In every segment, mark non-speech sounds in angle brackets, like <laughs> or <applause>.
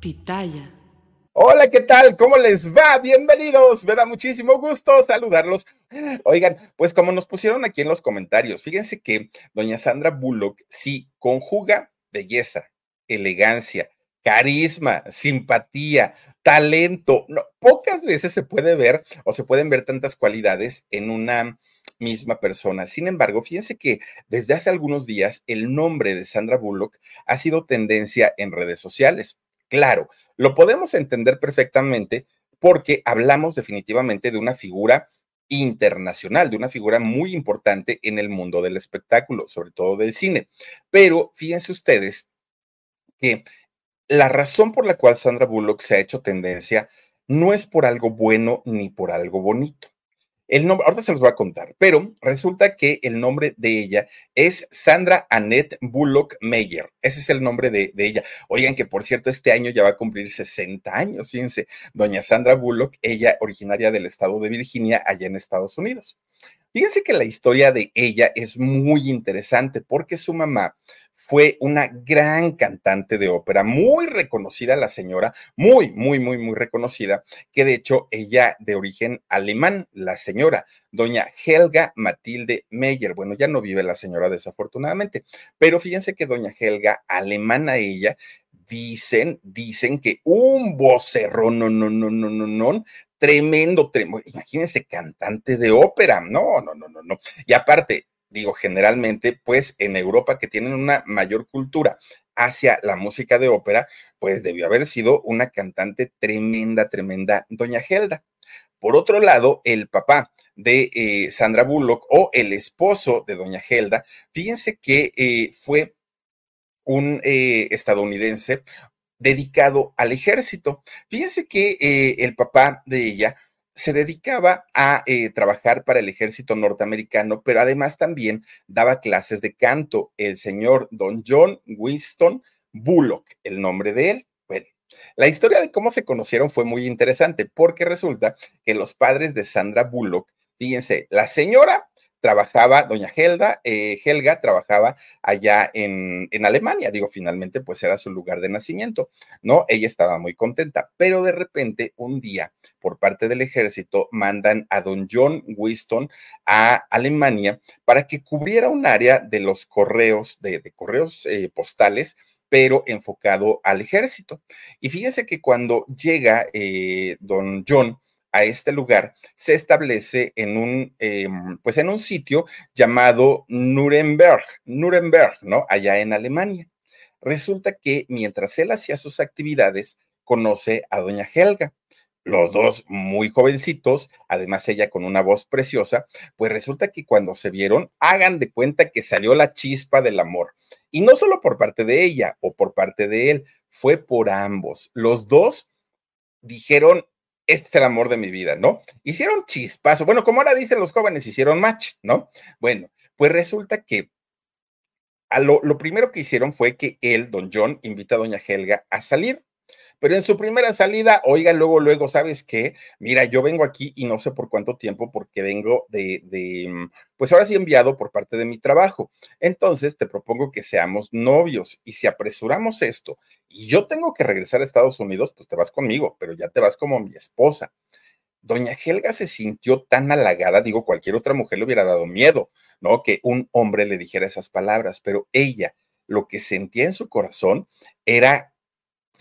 Pitaya. Hola, ¿qué tal? ¿Cómo les va? Bienvenidos. Me da muchísimo gusto saludarlos. Oigan, pues como nos pusieron aquí en los comentarios, fíjense que doña Sandra Bullock sí conjuga belleza, elegancia, carisma, simpatía, talento. Pocas veces se puede ver o se pueden ver tantas cualidades en una misma persona. Sin embargo, fíjense que desde hace algunos días el nombre de Sandra Bullock ha sido tendencia en redes sociales. Claro, lo podemos entender perfectamente porque hablamos definitivamente de una figura internacional, de una figura muy importante en el mundo del espectáculo, sobre todo del cine. Pero fíjense ustedes que la razón por la cual Sandra Bullock se ha hecho tendencia no es por algo bueno ni por algo bonito. El nombre, ahorita se los voy a contar, pero resulta que el nombre de ella es Sandra Annette Bullock Meyer. Ese es el nombre de, de, ella. Oigan, que por cierto, este año ya va a cumplir 60 años, fíjense, doña Sandra Bullock, ella originaria del estado de Virginia, allá en Estados Unidos. Fíjense que la historia de ella es muy interesante porque su mamá fue una gran cantante de ópera, muy reconocida la señora, muy, muy, muy, muy reconocida, que de hecho ella de origen alemán, la señora, doña Helga Matilde Meyer. Bueno, ya no vive la señora desafortunadamente, pero fíjense que doña Helga, alemana ella, dicen, dicen que un vocerrón, no, no, no, no, no, no, tremendo, tremendo, imagínense cantante de ópera, no, no, no, no, no. Y aparte, digo generalmente, pues en Europa que tienen una mayor cultura hacia la música de ópera, pues debió haber sido una cantante tremenda, tremenda, doña Helda. Por otro lado, el papá de eh, Sandra Bullock o el esposo de doña Helda, fíjense que eh, fue un eh, estadounidense dedicado al ejército. Fíjense que el papá de ella se dedicaba a eh, trabajar para el ejército norteamericano, pero además también daba clases de canto. El señor Don John Winston Bullock, el nombre de él. Bueno, la historia de cómo se conocieron fue muy interesante porque resulta que los padres de Sandra Bullock, fíjense, la señora trabajaba, doña Helga, eh, Helga trabajaba allá en, en, Alemania, digo, finalmente pues era su lugar de nacimiento, ¿no? Ella estaba muy contenta, pero de repente un día por parte del ejército mandan a don John Winston a Alemania para que cubriera un área de los correos, de, de correos eh, postales, pero enfocado al ejército. Y fíjense que cuando llega eh, don John, a este lugar se establece en un, eh, pues en un sitio llamado Nuremberg, Nuremberg, ¿no? Allá en Alemania. Resulta que mientras él hacía sus actividades, conoce a doña Helga. Los dos muy jovencitos, además ella con una voz preciosa, pues resulta que cuando se vieron, hagan de cuenta que salió la chispa del amor. Y no solo por parte de ella o por parte de él, fue por ambos. Los dos dijeron, este es el amor de mi vida, ¿no? Hicieron chispazo. Bueno, como ahora dicen los jóvenes, hicieron match, ¿no? Bueno, pues resulta que a lo, lo primero que hicieron fue que él, don John, invita a doña Helga a salir. Pero en su primera salida, oiga, luego, luego, ¿sabes qué? Mira, yo vengo aquí y no sé por cuánto tiempo, porque vengo de, de, mm, pues ahora sí enviado por parte de mi trabajo. Entonces, te propongo que seamos novios y si apresuramos esto y yo tengo que regresar a Estados Unidos, pues te vas conmigo, pero ya te vas como mi esposa. Doña Helga se sintió tan halagada, digo, cualquier otra mujer le hubiera dado miedo, ¿no? Que un hombre le dijera esas palabras, pero ella lo que sentía en su corazón era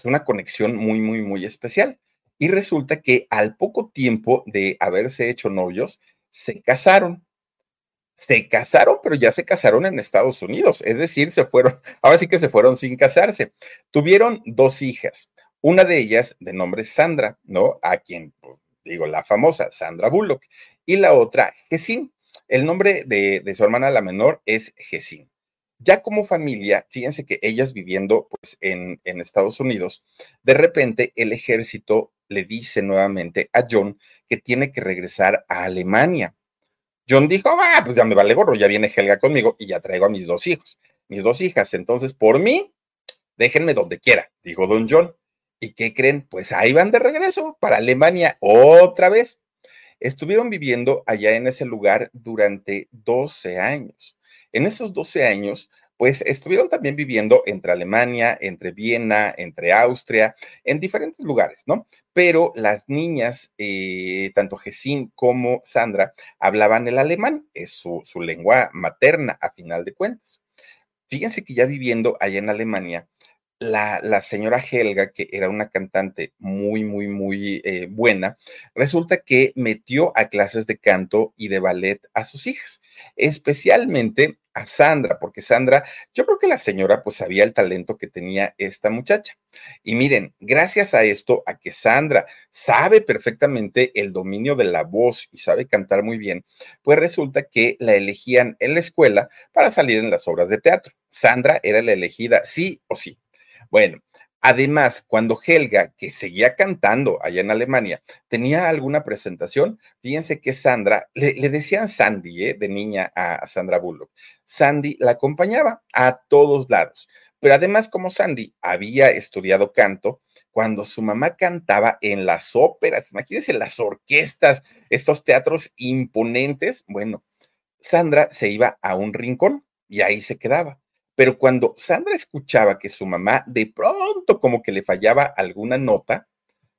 una conexión muy, muy, muy especial. Y resulta que al poco tiempo de haberse hecho novios, se casaron. Se casaron, pero ya se casaron en Estados Unidos. Es decir, se fueron, <laughs> ahora sí que se fueron sin casarse. Tuvieron dos hijas. Una de ellas, de nombre Sandra, ¿no? A quien, pues, digo, la famosa Sandra Bullock. Y la otra, Jesín. El nombre de, de su hermana la menor es Jesín. Ya como familia, fíjense que ellas viviendo pues, en, Estados Unidos, de repente el ejército le dice nuevamente a John que tiene que regresar a Alemania. John dijo, ah, pues ya me vale gorro, ya viene Helga conmigo y ya traigo a mis dos hijos, mis dos hijas. Entonces, por mí, déjenme donde quiera, dijo don John. ¿Y qué creen? Pues ahí van de regreso para Alemania otra vez. Estuvieron viviendo allá en ese lugar durante 12 años. En esos 12 años, pues estuvieron también viviendo entre Alemania, entre Viena, entre Austria, en diferentes lugares, ¿no? Pero las niñas, eh, tanto Jesín como Sandra, hablaban el alemán, es su, su lengua materna a final de cuentas. Fíjense que ya viviendo allá en Alemania, la, señora Helga, que era una cantante muy, muy, muy eh, buena, resulta que metió a clases de canto y de ballet a sus hijas, especialmente a Sandra, porque Sandra, yo creo que la señora pues sabía el talento que tenía esta muchacha. Y miren, gracias a esto, a que Sandra sabe perfectamente el dominio de la voz y sabe cantar muy bien, pues resulta que la elegían en la escuela para salir en las obras de teatro. Sandra era la elegida sí o sí. Bueno, Además, cuando Helga, que seguía cantando allá en Alemania, tenía alguna presentación, fíjense que Sandra, le, decían Sandy, ¿eh? de niña a, Sandra Bullock. Sandy la acompañaba a todos lados. Pero además, como Sandy había estudiado canto, cuando su mamá cantaba en las óperas, imagínense las orquestas, estos teatros imponentes, bueno, Sandra se iba a un rincón y ahí se quedaba. Pero cuando Sandra escuchaba que su mamá de pronto como que le fallaba alguna nota,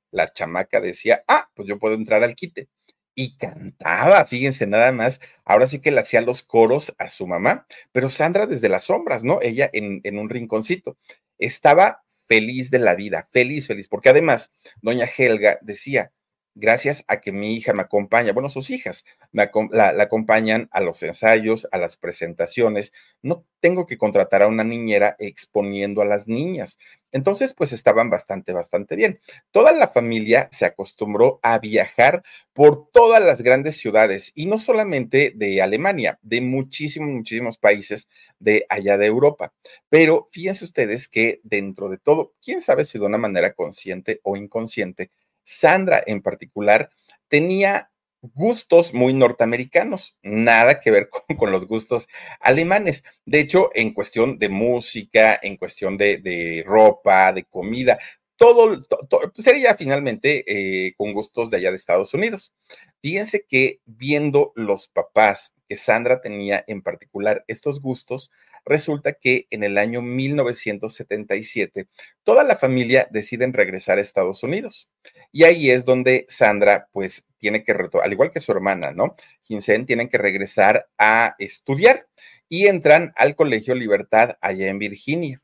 la chamaca decía, ah, pues yo puedo entrar al quite. Y cantaba, fíjense nada más, ahora sí que le hacía los coros a su mamá, pero Sandra desde las sombras, ¿no? Ella en, en un rinconcito. Estaba feliz de la vida, feliz, feliz, porque además, doña Helga decía, gracias a que mi hija me acompaña, bueno, sus hijas me, la, acompañan a los ensayos, a las presentaciones, no tengo que contratar a una niñera exponiendo a las niñas. Entonces, pues estaban bastante, bastante bien. Toda la familia se acostumbró a viajar por todas las grandes ciudades y no solamente de Alemania, de muchísimos, muchísimos países de allá de Europa. Pero fíjense ustedes que dentro de todo, quién sabe si de una manera consciente o inconsciente, Sandra en particular tenía gustos muy norteamericanos, nada que ver <laughs> con, los gustos alemanes. De hecho, en cuestión de música, en cuestión de, ropa, de comida, todo, pues, sería finalmente eh, con gustos de allá de Estados Unidos. Fíjense que viendo los papás que Sandra tenía en particular estos gustos, resulta que en el año 1977 toda la familia deciden regresar a Estados Unidos. Y ahí es donde Sandra, pues, tiene que, al igual que su hermana, ¿no? Ginseng, tienen que regresar a estudiar y entran al Colegio Libertad allá en Virginia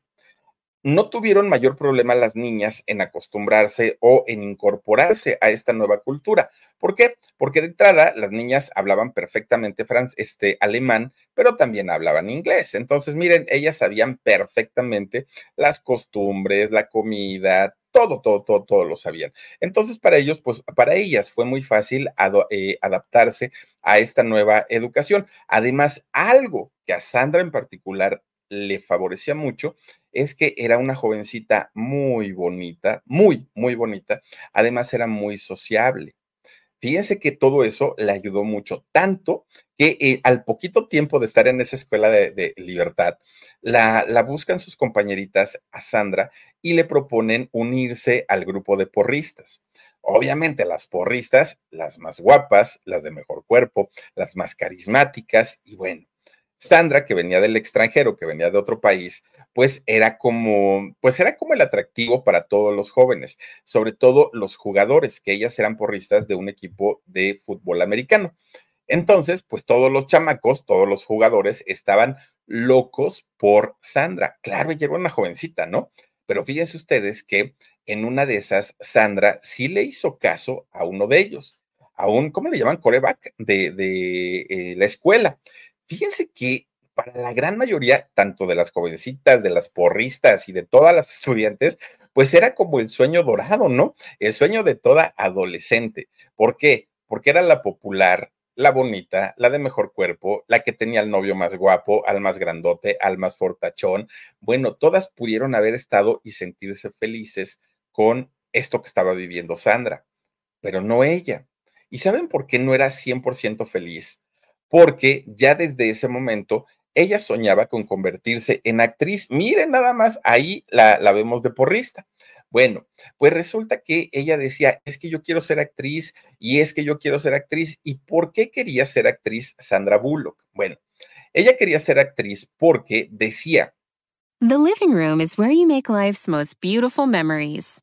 no tuvieron mayor problema las niñas en acostumbrarse o en incorporarse a esta nueva cultura. ¿Por qué? Porque de entrada las niñas hablaban perfectamente este, alemán, pero también hablaban inglés. Entonces, miren, ellas sabían perfectamente las costumbres, la comida, todo, todo, todo, todo lo sabían. Entonces, para ellos, pues para ellas fue muy fácil eh, adaptarse a esta nueva educación. Además, algo que a Sandra en particular le favorecía mucho es que era una jovencita muy bonita, muy, muy bonita. Además era muy sociable. Fíjense que todo eso le ayudó mucho, tanto que eh, al poquito tiempo de estar en esa escuela de, libertad, la, la, buscan sus compañeritas a Sandra y le proponen unirse al grupo de porristas. Obviamente las porristas, las más guapas, las de mejor cuerpo, las más carismáticas y bueno, Sandra, que venía del extranjero, que venía de otro país, pues era como, pues era como el atractivo para todos los jóvenes, sobre todo los jugadores, que ellas eran porristas de un equipo de fútbol americano. Entonces, pues todos los chamacos, todos los jugadores estaban locos por Sandra. Claro, ella era una jovencita, ¿no? Pero fíjense ustedes que en una de esas, Sandra sí le hizo caso a uno de ellos, a un, ¿cómo le llaman? Coreback de, de eh, la escuela. Fíjense que para la gran mayoría, tanto de las jovencitas, de las porristas y de todas las <laughs> estudiantes, pues era como el sueño dorado, ¿no? El sueño de toda adolescente. ¿Por qué? Porque era la popular, la bonita, la de mejor cuerpo, la que tenía al novio más guapo, al más grandote, al más fortachón. Bueno, todas pudieron haber estado y sentirse felices con esto que estaba viviendo Sandra, pero no ella. ¿Y saben por qué no era 100% feliz? Porque ya desde ese momento ella soñaba con convertirse en actriz. Miren nada más, ahí la, la vemos de porrista. Bueno, pues resulta que ella decía, es que yo quiero ser actriz y es que yo quiero ser actriz. ¿Y por qué quería ser actriz Sandra Bullock? Bueno, ella quería ser actriz porque decía, The living room is where you make life's most beautiful memories.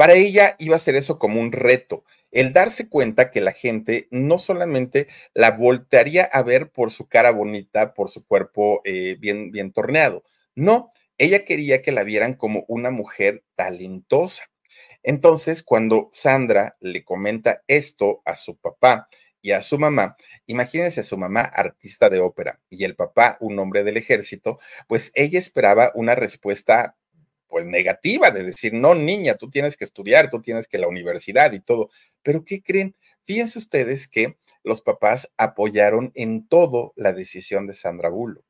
para ella iba a ser eso como un reto, el darse cuenta que la gente no solamente la voltearía a ver por su cara bonita, por su cuerpo eh, bien, bien torneado, no, ella quería que la vieran como una mujer talentosa. Entonces, cuando Sandra le comenta esto a su papá y a su mamá, imagínense a su mamá artista de ópera y el papá un hombre del ejército, pues ella esperaba una respuesta pues negativa, de decir, no, niña, tú tienes que estudiar, tú tienes que la universidad y todo. Pero ¿qué creen? Fíjense ustedes que los papás apoyaron en todo la decisión de Sandra Bullock.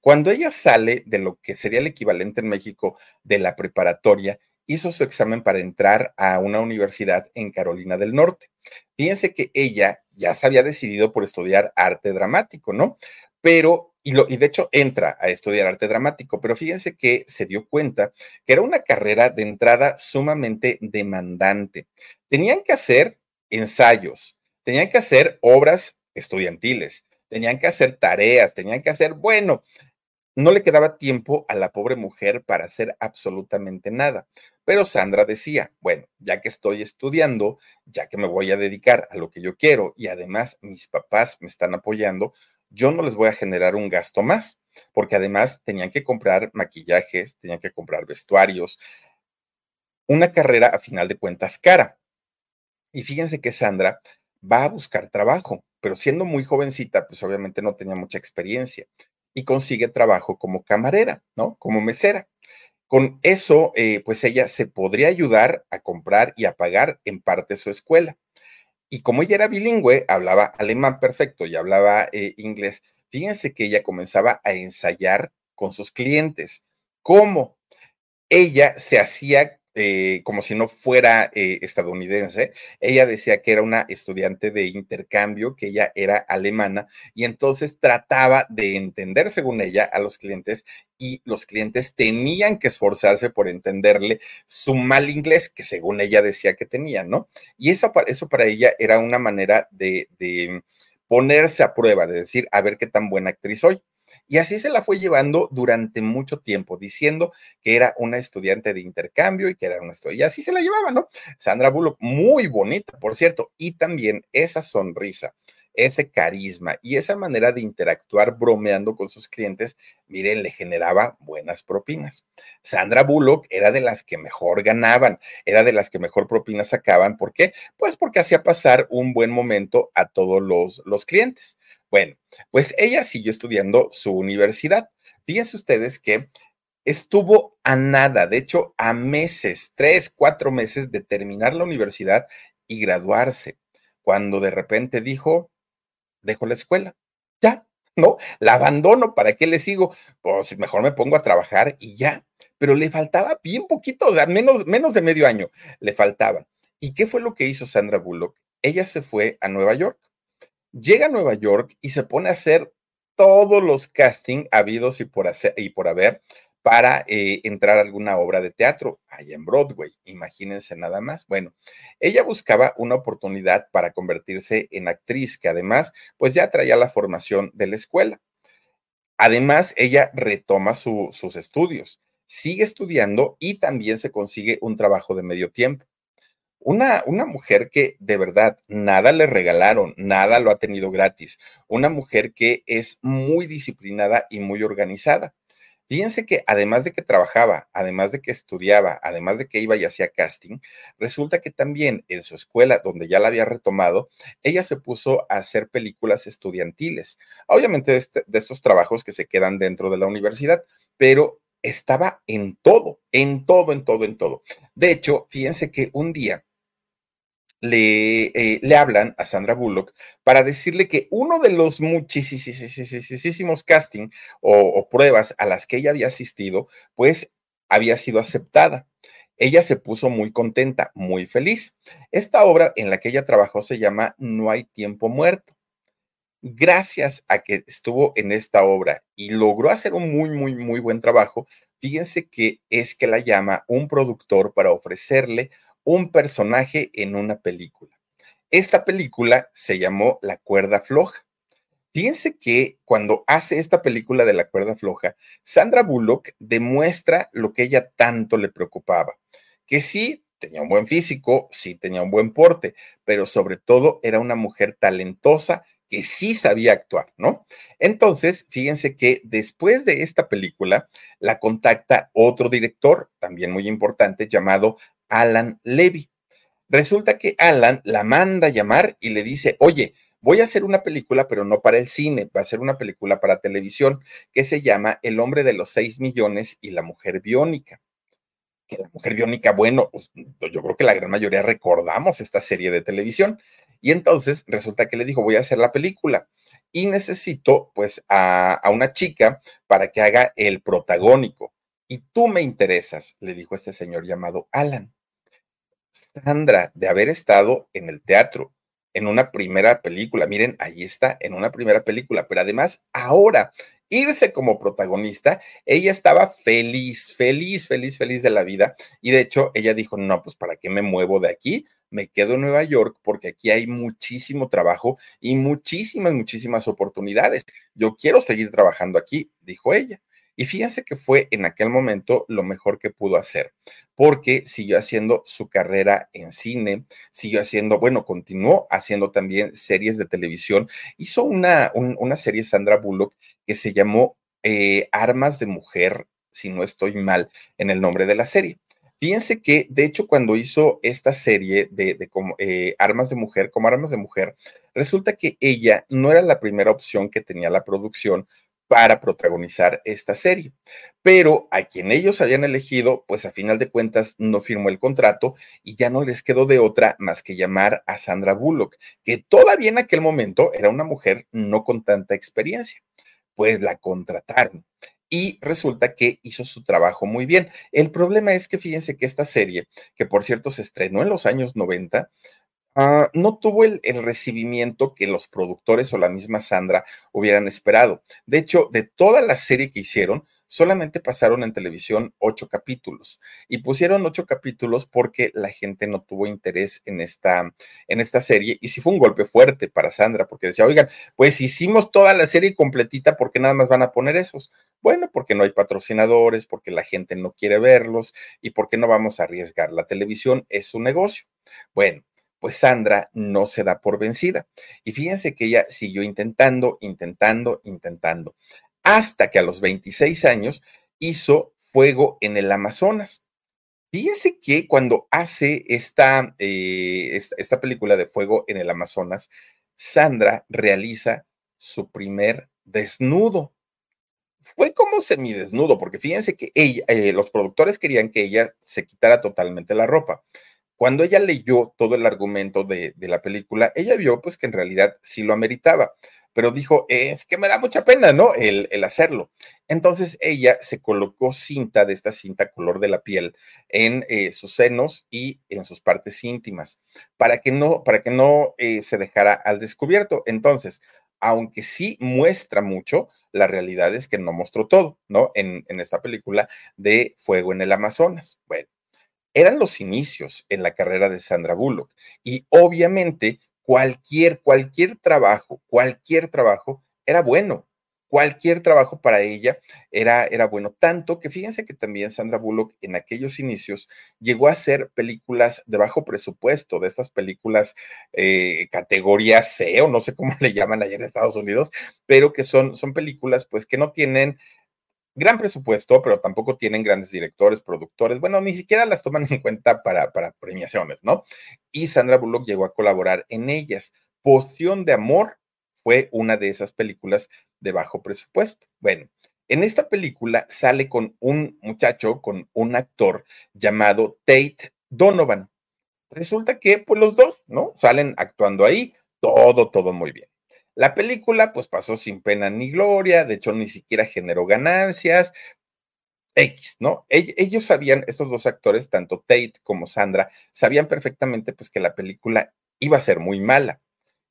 Cuando ella sale de lo que sería el equivalente en México de la preparatoria, hizo su examen para entrar a una universidad en Carolina del Norte. Fíjense que ella ya se había decidido por estudiar arte dramático, ¿no? Pero y, lo, y de hecho entra a estudiar arte dramático, pero fíjense que se dio cuenta que era una carrera de entrada sumamente demandante. Tenían que hacer ensayos, tenían que hacer obras estudiantiles, tenían que hacer tareas, tenían que hacer, bueno, no le quedaba tiempo a la pobre mujer para hacer absolutamente nada. Pero Sandra decía, bueno, ya que estoy estudiando, ya que me voy a dedicar a lo que yo quiero y además mis papás me están apoyando, yo no les voy a generar un gasto más, porque además tenían que comprar maquillajes, tenían que comprar vestuarios, una carrera a final de cuentas cara. Y fíjense que Sandra va a buscar trabajo, pero siendo muy jovencita, pues obviamente no tenía mucha experiencia y consigue trabajo como camarera, ¿no? Como mesera. Con eso, eh, pues ella se podría ayudar a comprar y a pagar en parte su escuela. Y como ella era bilingüe, hablaba alemán perfecto y hablaba eh, inglés, fíjense que ella comenzaba a ensayar con sus clientes. ¿Cómo? Ella se hacía eh, como si no fuera eh, estadounidense. Ella decía que era una estudiante de intercambio, que ella era alemana y entonces trataba de entender, según ella, a los clientes y los clientes tenían que esforzarse por entenderle su mal inglés, que según ella decía que tenía, ¿no? Y eso, eso para ella era una manera de, de ponerse a prueba, de decir, a ver qué tan buena actriz soy. Y así se la fue llevando durante mucho tiempo, diciendo que era una estudiante de intercambio y que era una estudiante. Y así se la llevaba, ¿no? Sandra Bullock, muy bonita, por cierto, y también esa sonrisa ese carisma y esa manera de interactuar bromeando con sus clientes, miren, le generaba buenas propinas. Sandra Bullock era de las que mejor ganaban, era de las que mejor propinas sacaban. ¿Por qué? Pues porque hacía pasar un buen momento a todos los, los clientes. Bueno, pues ella siguió estudiando su universidad. Fíjense ustedes que estuvo a nada, de hecho, a meses, tres, cuatro meses de terminar la universidad y graduarse, cuando de repente dijo, dejo la escuela. Ya, ¿no? La abandono, ¿para qué le sigo? Pues mejor me pongo a trabajar y ya. Pero le faltaba bien poquito, menos, menos de medio año le faltaba. ¿Y qué fue lo que hizo Sandra Bullock? Ella se fue a Nueva York. Llega a Nueva York y se pone a hacer todos los castings habidos y por, hacer, y por haber para eh, entrar a alguna obra de teatro allá en Broadway. Imagínense nada más. Bueno, ella buscaba una oportunidad para convertirse en actriz, que además, pues ya traía la formación de la escuela. Además, ella retoma sus estudios, sigue estudiando y también se consigue un trabajo de medio tiempo. Una, una, mujer que de verdad nada le regalaron, nada lo ha tenido gratis. Una mujer que es muy disciplinada y muy organizada. Fíjense que además de que trabajaba, además de que estudiaba, además de que iba y hacía casting, resulta que también en su escuela, donde ya la había retomado, ella se puso a hacer películas estudiantiles. Obviamente de, este, de estos trabajos que se quedan dentro de la universidad, pero estaba en todo, en todo, en todo, en todo. De hecho, fíjense que un día le, eh, le, hablan a Sandra Bullock para decirle que uno de los muchísimos casting o, o, pruebas a las que ella había asistido, pues había sido aceptada. Ella se puso muy contenta, muy feliz. Esta obra en la que ella trabajó se llama No hay tiempo muerto. Gracias a que estuvo en esta obra y logró hacer un muy, muy, muy buen trabajo, fíjense que es que la llama un productor para ofrecerle un personaje en una película. Esta película se llamó La cuerda floja. Fíjense que cuando hace esta película de La cuerda floja, Sandra Bullock demuestra lo que ella tanto le preocupaba, que sí tenía un buen físico, sí tenía un buen porte, pero sobre todo era una mujer talentosa que sí sabía actuar, ¿no? Entonces, fíjense que después de esta película, la contacta otro director, también muy importante, llamado Alan Levy. Resulta que Alan la manda a llamar y le dice, oye, voy a hacer una película, pero no para el cine, va a ser una película para televisión que se llama El hombre de los seis millones y la mujer biónica. Que la mujer biónica, bueno, pues, yo creo que la gran mayoría recordamos esta serie de televisión. Y entonces resulta que le dijo, voy a hacer la película y necesito pues a, a una chica para que haga el protagónico. Y tú me interesas, le dijo este señor llamado Alan. Sandra, de haber estado en el teatro, en una primera película, miren, ahí está, en una primera película, pero además ahora irse como protagonista, ella estaba feliz, feliz, feliz, feliz de la vida. Y de hecho, ella dijo, no, pues ¿para qué me muevo de aquí? Me quedo en Nueva York porque aquí hay muchísimo trabajo y muchísimas, muchísimas oportunidades. Yo quiero seguir trabajando aquí, dijo ella. Y fíjense que fue en aquel momento lo mejor que pudo hacer, porque siguió haciendo su carrera en cine, siguió haciendo, bueno, continuó haciendo también series de televisión. Hizo una, una serie, Sandra Bullock, que se llamó eh, Armas de Mujer, si no estoy mal en el nombre de la serie. Fíjense que, de hecho, cuando hizo esta serie de, eh, Armas de Mujer, como Armas de Mujer, resulta que ella no era la primera opción que tenía la producción para protagonizar esta serie. Pero a quien ellos habían elegido, pues a final de cuentas no firmó el contrato y ya no les quedó de otra más que llamar a Sandra Bullock, que todavía en aquel momento era una mujer no con tanta experiencia. Pues la contrataron y resulta que hizo su trabajo muy bien. El problema es que fíjense que esta serie, que por cierto se estrenó en los años 90, Ah, no tuvo el, recibimiento que los productores o la misma Sandra hubieran esperado. De hecho, de toda la serie que hicieron, solamente pasaron en televisión ocho capítulos y pusieron ocho capítulos porque la gente no tuvo interés en esta, en esta serie y sí fue un golpe fuerte para Sandra porque decía, oigan, pues hicimos toda la serie completita porque nada más van a poner esos. Bueno, porque no hay patrocinadores, porque la gente no quiere verlos y porque no vamos a arriesgar. La televisión es un negocio. Bueno, pues Sandra no se da por vencida. Y fíjense que ella siguió intentando, intentando, intentando, hasta que a los 26 años hizo Fuego en el Amazonas. Fíjense que cuando hace esta, eh, esta, película de Fuego en el Amazonas, Sandra realiza su primer desnudo fue como semidesnudo, porque fíjense que eh, los productores querían que ella se quitara totalmente la ropa. Cuando ella leyó todo el argumento de, la película, ella vio pues que en realidad sí lo ameritaba, pero dijo, es que me da mucha pena, ¿no? El, hacerlo. Entonces ella se colocó cinta de esta cinta color de la piel en eh, sus senos y en sus partes íntimas para que no, para que no eh, se dejara al descubierto. Entonces, aunque sí muestra mucho, la realidad es que no mostró todo, ¿no? En, en esta película de Fuego en el Amazonas. Bueno, eran los inicios en la carrera de Sandra Bullock y obviamente cualquier, cualquier trabajo, cualquier trabajo era bueno. Cualquier trabajo para ella era, era bueno, tanto que fíjense que también Sandra Bullock en aquellos inicios llegó a hacer películas de bajo presupuesto, de estas películas eh, categoría C o no sé cómo <laughs> le llaman allá en Estados Unidos, pero que son, son películas pues que no tienen gran presupuesto, pero tampoco tienen grandes directores, productores, bueno, ni siquiera las toman en cuenta para, premiaciones, ¿no? Y Sandra Bullock llegó a colaborar en ellas. Poción de Amor fue una de esas películas de bajo presupuesto. Bueno, en esta película sale con un muchacho, con un actor llamado Tate Donovan. Resulta que, pues los dos, ¿no? Salen actuando ahí, todo, todo muy bien. La película pues pasó sin pena ni gloria, de hecho ni siquiera generó ganancias. X, ¿no? Ellos sabían, estos dos actores, tanto Tate como Sandra, sabían perfectamente pues que la película iba a ser muy mala.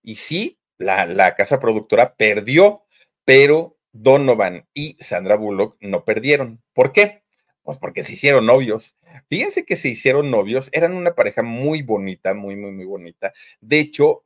Y sí, la, la casa productora perdió, pero Donovan y Sandra Bullock no perdieron. ¿Por qué? Pues porque se hicieron novios. Fíjense que se hicieron novios, eran una pareja muy bonita, muy, muy, muy bonita. De hecho,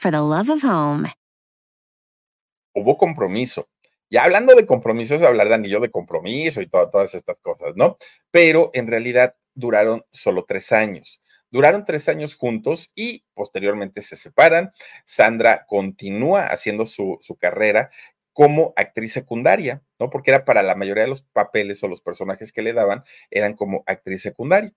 for the love of home. hubo compromiso. Ya hablando de compromiso es hablar de anillo de compromiso y todas estas cosas, ¿no? Pero en realidad duraron solo tres años. Duraron tres años juntos y posteriormente se separan. Sandra continúa haciendo su carrera como actriz secundaria, ¿no? Porque era para la mayoría de los papeles o los personajes que le daban, eran como actriz secundaria.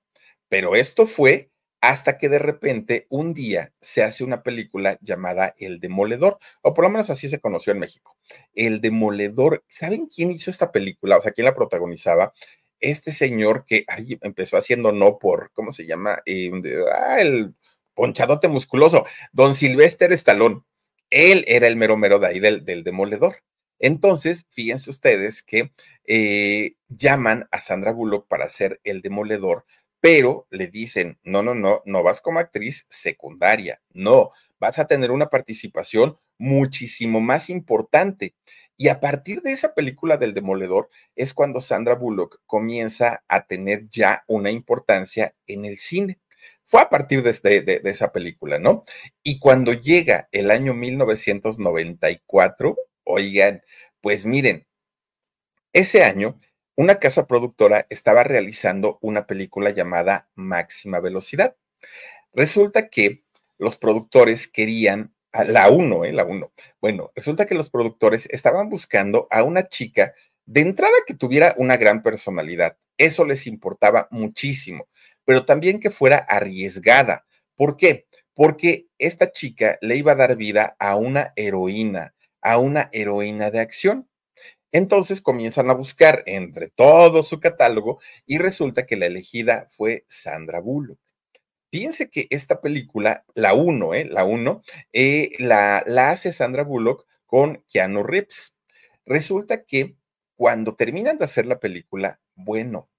Pero esto fue hasta que de repente un día se hace una película llamada El Demoledor, o por lo menos así se conoció en México. El Demoledor, ¿saben quién hizo esta película? O sea, quién la protagonizaba. Este señor que empezó haciendo no por, ¿cómo se llama? Eh, ah, el ponchadote musculoso, don Silvestre Estalón. Él era el mero mero de ahí del, Demoledor. Entonces, fíjense ustedes que eh, llaman a Sandra Bullock para hacer el demoledor pero le dicen, no, no, no, no vas como actriz secundaria, no, vas a tener una participación muchísimo más importante. Y a partir de esa película del demoledor es cuando Sandra Bullock comienza a tener ya una importancia en el cine. Fue a partir de, de esa película, ¿no? Y cuando llega el año 1994, oigan, pues miren, ese año una casa productora estaba realizando una película llamada Máxima Velocidad. Resulta que los productores querían, a la 1, ¿eh? La 1. Bueno, resulta que los productores estaban buscando a una chica de entrada que tuviera una gran personalidad. Eso les importaba muchísimo, pero también que fuera arriesgada. ¿Por qué? Porque esta chica le iba a dar vida a una heroína, a una heroína de acción. Entonces comienzan a buscar entre todo su catálogo y resulta que la elegida fue Sandra Bullock. Fíjense que esta película, la 1, ¿eh? La 1, eh, la, la hace Sandra Bullock con Keanu Reeves. Resulta que cuando terminan de hacer la película, bueno,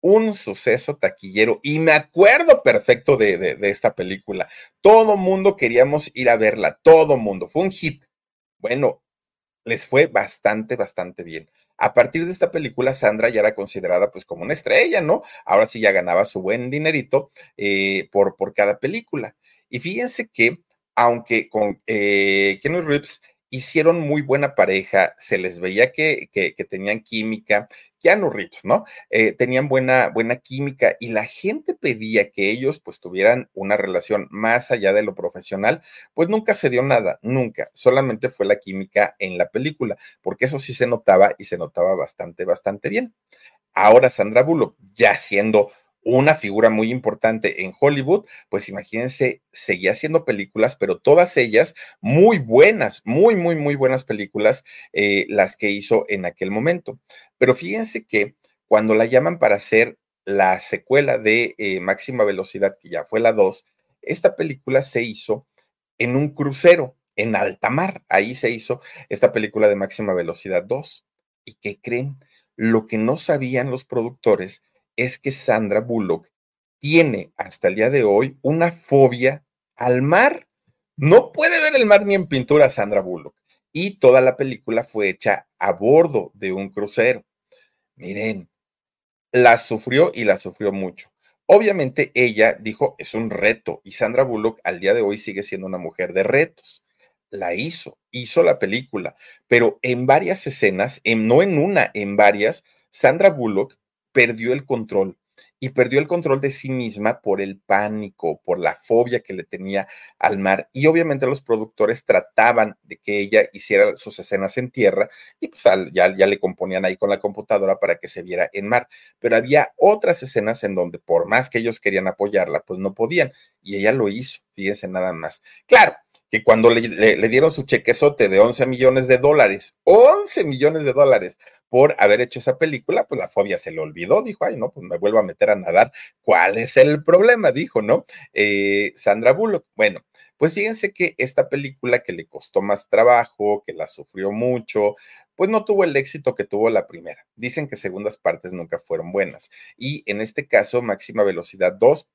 un suceso taquillero y me acuerdo perfecto de, de, de, esta película. Todo mundo queríamos ir a verla, todo mundo, fue un hit. Bueno, les fue bastante, bastante bien. A partir de esta película, Sandra ya era considerada pues como una estrella, ¿no? Ahora sí ya ganaba su buen dinerito eh, por, por cada película. Y fíjense que, aunque con eh, Keanu Reeves hicieron muy buena pareja, se les veía que, que, tenían química, Keanu Reeves, ¿no? Eh, tenían buena, buena química y la gente pedía que ellos pues tuvieran una relación más allá de lo profesional, pues nunca se dio nada, nunca, solamente fue la química en la película, porque eso sí se notaba y se notaba bastante, bastante bien. Ahora Sandra Bullock, ya siendo una figura muy importante en Hollywood, pues imagínense, seguía haciendo películas, pero todas ellas muy buenas, muy, muy, muy buenas películas, eh, las que hizo en aquel momento. Pero fíjense que cuando la llaman para hacer la secuela de eh, Máxima Velocidad, que ya fue la 2, esta película se hizo en un crucero en alta mar. Ahí se hizo esta película de Máxima Velocidad 2. ¿Y qué creen? Lo que no sabían los productores es que Sandra Bullock tiene hasta el día de hoy una fobia al mar. No puede ver el mar ni en pintura Sandra Bullock. Y toda la película fue hecha a bordo de un crucero. Miren, la sufrió y la sufrió mucho. Obviamente ella dijo, es un reto y Sandra Bullock al día de hoy sigue siendo una mujer de retos. La hizo, hizo la película, pero en varias escenas, en, no en una, en varias, Sandra Bullock perdió el control y perdió el control de sí misma por el pánico, por la fobia que le tenía al mar. Y obviamente los productores trataban de que ella hiciera sus escenas en tierra y pues ya, ya le componían ahí con la computadora para que se viera en mar. Pero había otras escenas en donde por más que ellos querían apoyarla, pues no podían. Y ella lo hizo, fíjense nada más. Claro, que cuando le, le, dieron su chequezote de 11 millones de dólares, 11 millones de dólares por haber hecho esa película, pues la fobia se le olvidó, dijo, ay, no, pues me vuelvo a meter a nadar. ¿Cuál es el problema? Dijo, ¿no? Eh, Sandra Bullock. Bueno, pues fíjense que esta película que le costó más trabajo, que la sufrió mucho, pues no tuvo el éxito que tuvo la primera. Dicen que segundas partes nunca fueron buenas. Y en este caso, Máxima Velocidad 2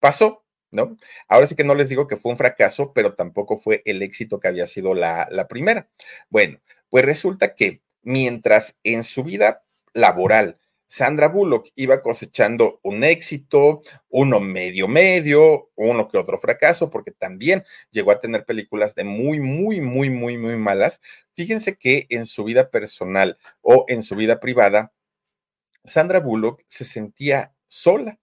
pasó, ¿no? Ahora sí que no les digo que fue un fracaso, pero tampoco fue el éxito que había sido la, la primera. Bueno, pues resulta que mientras en su vida laboral Sandra Bullock iba cosechando un éxito, uno medio medio, uno que otro fracaso, porque también llegó a tener películas de muy, muy, muy, muy, muy malas. Fíjense que en su vida personal o en su vida privada, Sandra Bullock se sentía sola.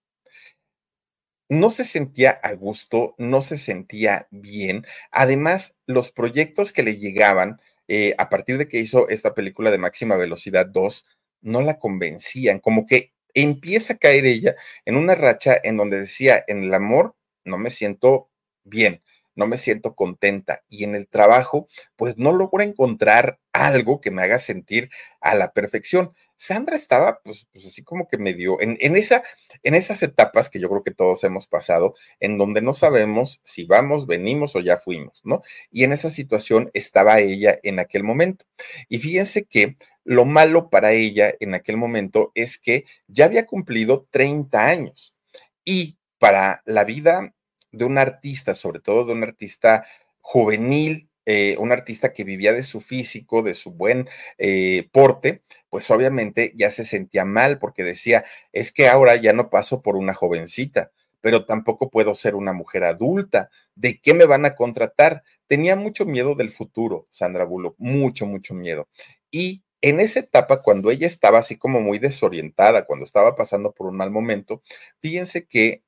No se sentía a gusto, no se sentía bien. Además, los proyectos que le llegaban, eh, a partir de que hizo esta película de Máxima Velocidad 2, no la convencían, como que empieza a caer ella en una racha en donde decía, en el amor no me siento bien, no me siento contenta y en el trabajo, pues no logro encontrar algo que me haga sentir a la perfección. Sandra estaba, pues, pues así como que medio en, en, esa, en esas etapas que yo creo que todos hemos pasado, en donde no sabemos si vamos, venimos o ya fuimos, ¿no? Y en esa situación estaba ella en aquel momento. Y fíjense que lo malo para ella en aquel momento es que ya había cumplido 30 años y para la vida de un artista, sobre todo de un artista juvenil, eh, un artista que vivía de su físico, de su buen eh, porte, pues obviamente ya se sentía mal porque decía, es que ahora ya no paso por una jovencita, pero tampoco puedo ser una mujer adulta. ¿De qué me van a contratar? Tenía mucho miedo del futuro, Sandra Bullock, mucho, mucho miedo. Y en esa etapa, cuando ella estaba así como muy desorientada, cuando estaba pasando por un mal momento, fíjense que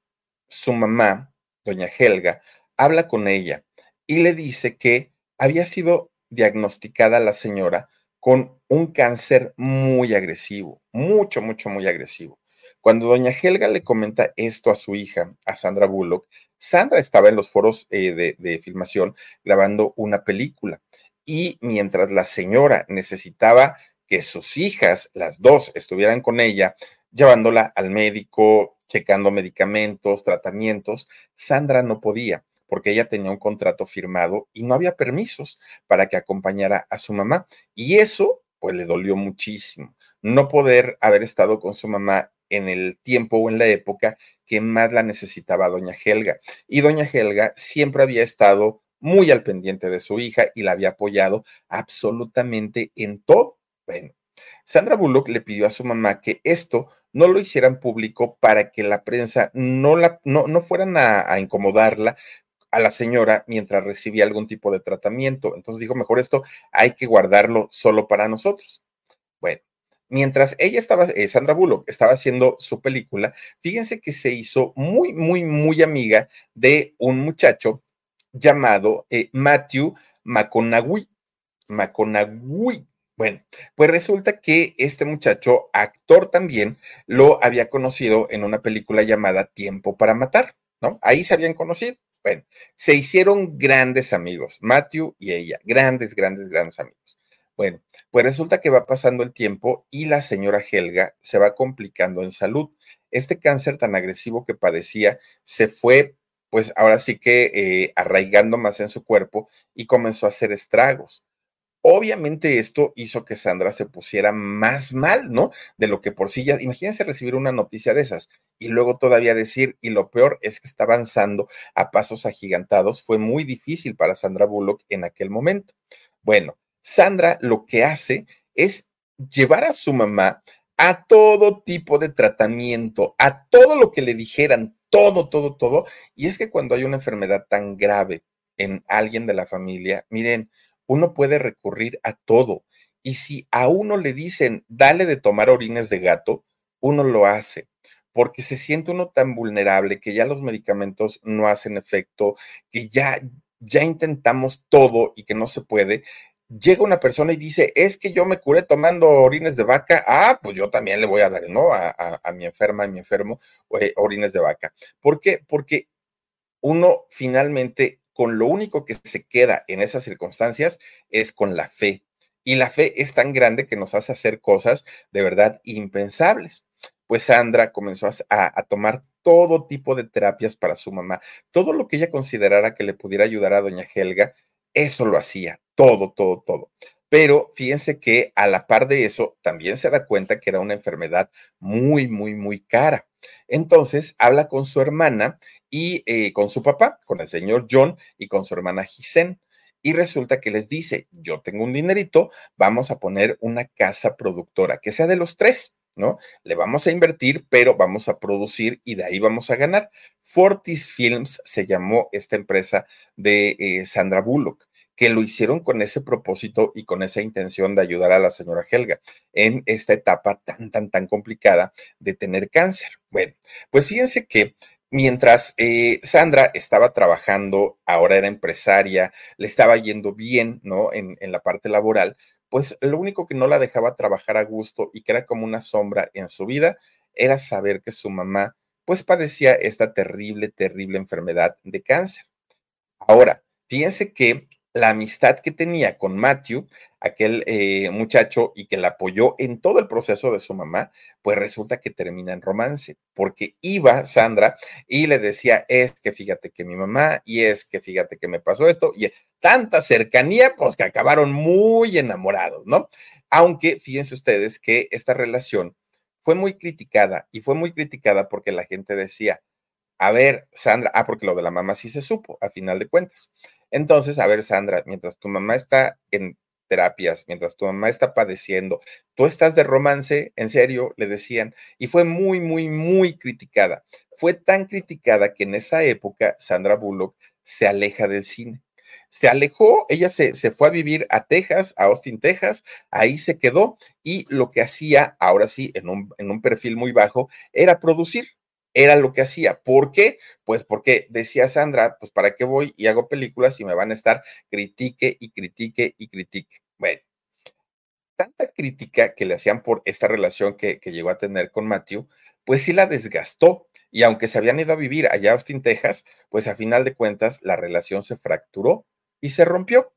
su mamá, doña Helga, habla con ella y le dice que había sido diagnosticada la señora con un cáncer muy agresivo, mucho, mucho, muy agresivo. Cuando doña Helga le comenta esto a su hija, a Sandra Bullock, Sandra estaba en los foros eh, de, de filmación grabando una película y mientras la señora necesitaba que sus hijas, las dos, estuvieran con ella, llevándola al médico, checando medicamentos, tratamientos. Sandra no podía porque ella tenía un contrato firmado y no había permisos para que acompañara a su mamá. Y eso, pues le dolió muchísimo. No poder haber estado con su mamá en el tiempo o en la época que más la necesitaba doña Helga. Y doña Helga siempre había estado muy al pendiente de su hija y la había apoyado absolutamente en todo. Bueno, Sandra Bullock le pidió a su mamá que esto no lo hicieran público para que la prensa no, la, no, no fueran a, a incomodarla a la señora mientras recibía algún tipo de tratamiento. Entonces dijo, mejor esto hay que guardarlo solo para nosotros. Bueno, mientras ella estaba, eh, Sandra Bullock estaba haciendo su película, fíjense que se hizo muy, muy, muy amiga de un muchacho llamado eh, Matthew McConaughey. McConaughey, Bueno, pues resulta que este muchacho, actor también, lo había conocido en una película llamada Tiempo para Matar, ¿no? Ahí se habían conocido. Bueno, se hicieron grandes amigos, Matthew y ella, grandes, grandes, grandes amigos. Bueno, pues resulta que va pasando el tiempo y la señora Helga se va complicando en salud. Este cáncer tan agresivo que padecía se fue, pues ahora sí que eh, arraigando más en su cuerpo y comenzó a hacer estragos. Obviamente esto hizo que Sandra se pusiera más mal, ¿no? De lo que por sí ya, imagínense recibir una noticia de esas y luego todavía decir, y lo peor es que está avanzando a pasos agigantados, fue muy difícil para Sandra Bullock en aquel momento. Bueno, Sandra lo que hace es llevar a su mamá a todo tipo de tratamiento, a todo lo que le dijeran, todo, todo, todo. Y es que cuando hay una enfermedad tan grave en alguien de la familia, miren, uno puede recurrir a todo. Y si a uno le dicen, dale de tomar orines de gato, uno lo hace, porque se siente uno tan vulnerable que ya los medicamentos no hacen efecto, que ya, ya intentamos todo y que no se puede. Llega una persona y dice, es que yo me curé tomando orines de vaca, ah, pues yo también le voy a dar, ¿no? A, a, mi enferma, a mi enfermo, eh, orines de vaca. ¿Por qué? Porque uno finalmente con lo único que se queda en esas circunstancias es con la fe. Y la fe es tan grande que nos hace hacer cosas de verdad impensables. Pues Sandra comenzó a, tomar todo tipo de terapias para su mamá. Todo lo que ella considerara que le pudiera ayudar a doña Helga, eso lo hacía. Todo, todo, todo. Pero fíjense que a la par de eso, también se da cuenta que era una enfermedad muy, muy, muy cara. Entonces habla con su hermana y eh, con su papá, con el señor John y con su hermana Gisén. Y resulta que les dice, yo tengo un dinerito, vamos a poner una casa productora, que sea de los tres, ¿no? Le vamos a invertir, pero vamos a producir y de ahí vamos a ganar. Fortis Films se llamó esta empresa de eh, Sandra Bullock que lo hicieron con ese propósito y con esa intención de ayudar a la señora Helga en esta etapa tan, tan, tan complicada de tener cáncer. Bueno, pues fíjense que mientras eh, Sandra estaba trabajando, ahora era empresaria, le estaba yendo bien, ¿no? En, en la parte laboral, pues lo único que no la dejaba trabajar a gusto y que era como una sombra en su vida era saber que su mamá pues padecía esta terrible, terrible enfermedad de cáncer. Ahora, fíjense que la amistad que tenía con Matthew, aquel eh, muchacho, y que la apoyó en todo el proceso de su mamá, pues resulta que termina en romance, porque iba Sandra y le decía, es que fíjate que mi mamá, y es que fíjate que me pasó esto, y tanta cercanía, pues que acabaron muy enamorados, ¿no? Aunque fíjense ustedes que esta relación fue muy criticada, y fue muy criticada porque la gente decía, a ver, Sandra, ah, porque lo de la mamá sí se supo, a final de cuentas. Entonces, a ver, Sandra, mientras tu mamá está en terapias, mientras tu mamá está padeciendo, tú estás de romance, en serio, le decían, y fue muy, muy, muy criticada. Fue tan criticada que en esa época Sandra Bullock se aleja del cine. Se alejó, ella se, se fue a vivir a Texas, a Austin, Texas, ahí se quedó y lo que hacía, ahora sí, en un, en un perfil muy bajo, era producir era lo que hacía. ¿Por qué? Pues porque decía Sandra, pues para qué voy y hago películas y me van a estar critique y critique y critique. Bueno, tanta crítica que le hacían por esta relación que, llegó a tener con Matthew, pues sí la desgastó. Y aunque se habían ido a vivir allá a Austin, Texas, pues a final de cuentas la relación se fracturó y se rompió.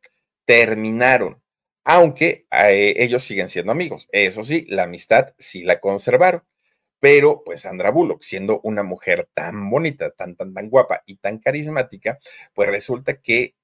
Terminaron. Aunque eh, ellos siguen siendo amigos. Eso sí, la amistad sí la conservaron. Pero pues Sandra Bullock, siendo una mujer tan bonita, tan, tan, tan guapa y tan carismática, pues resulta que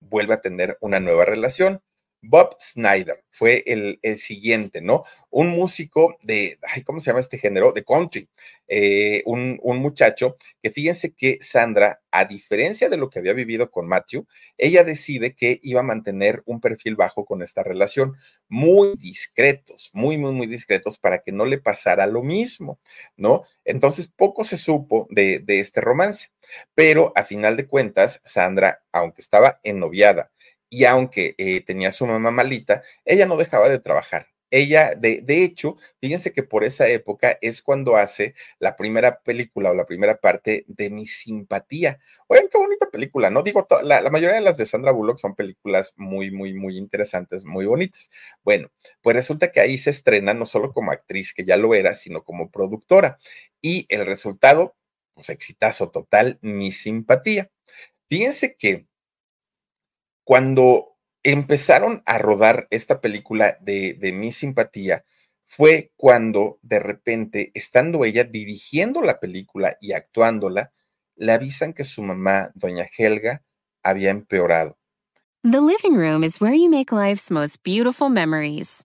vuelve a tener una nueva relación. Bob Snyder fue el, siguiente, ¿no? Un músico de, ay, ¿cómo se llama este género? De country. Eh, un, un, muchacho que fíjense que Sandra, a diferencia de lo que había vivido con Matthew, ella decide que iba a mantener un perfil bajo con esta relación, muy discretos, muy, muy, muy discretos para que no le pasara lo mismo, ¿no? Entonces, poco se supo de, de este romance, pero a final de cuentas, Sandra, aunque estaba ennoviada, y aunque eh, tenía su mamá malita, ella no dejaba de trabajar. ella, de, de, hecho, fíjense que por esa época es cuando hace la primera película o la primera parte de Mi Simpatía. Oigan, qué bonita película, ¿no? Digo, la, la, mayoría de las de Sandra Bullock son películas muy, muy, muy interesantes, muy bonitas. Bueno, pues resulta que ahí se estrena no solo como actriz, que ya lo era, sino como productora. Y el resultado, pues exitazo total, Mi Simpatía. Fíjense que cuando empezaron a rodar esta película de, de Mi Simpatía fue cuando de repente, estando ella dirigiendo la película y actuándola, le avisan que su mamá, doña Helga, había empeorado. The living room is where you make life's most beautiful memories.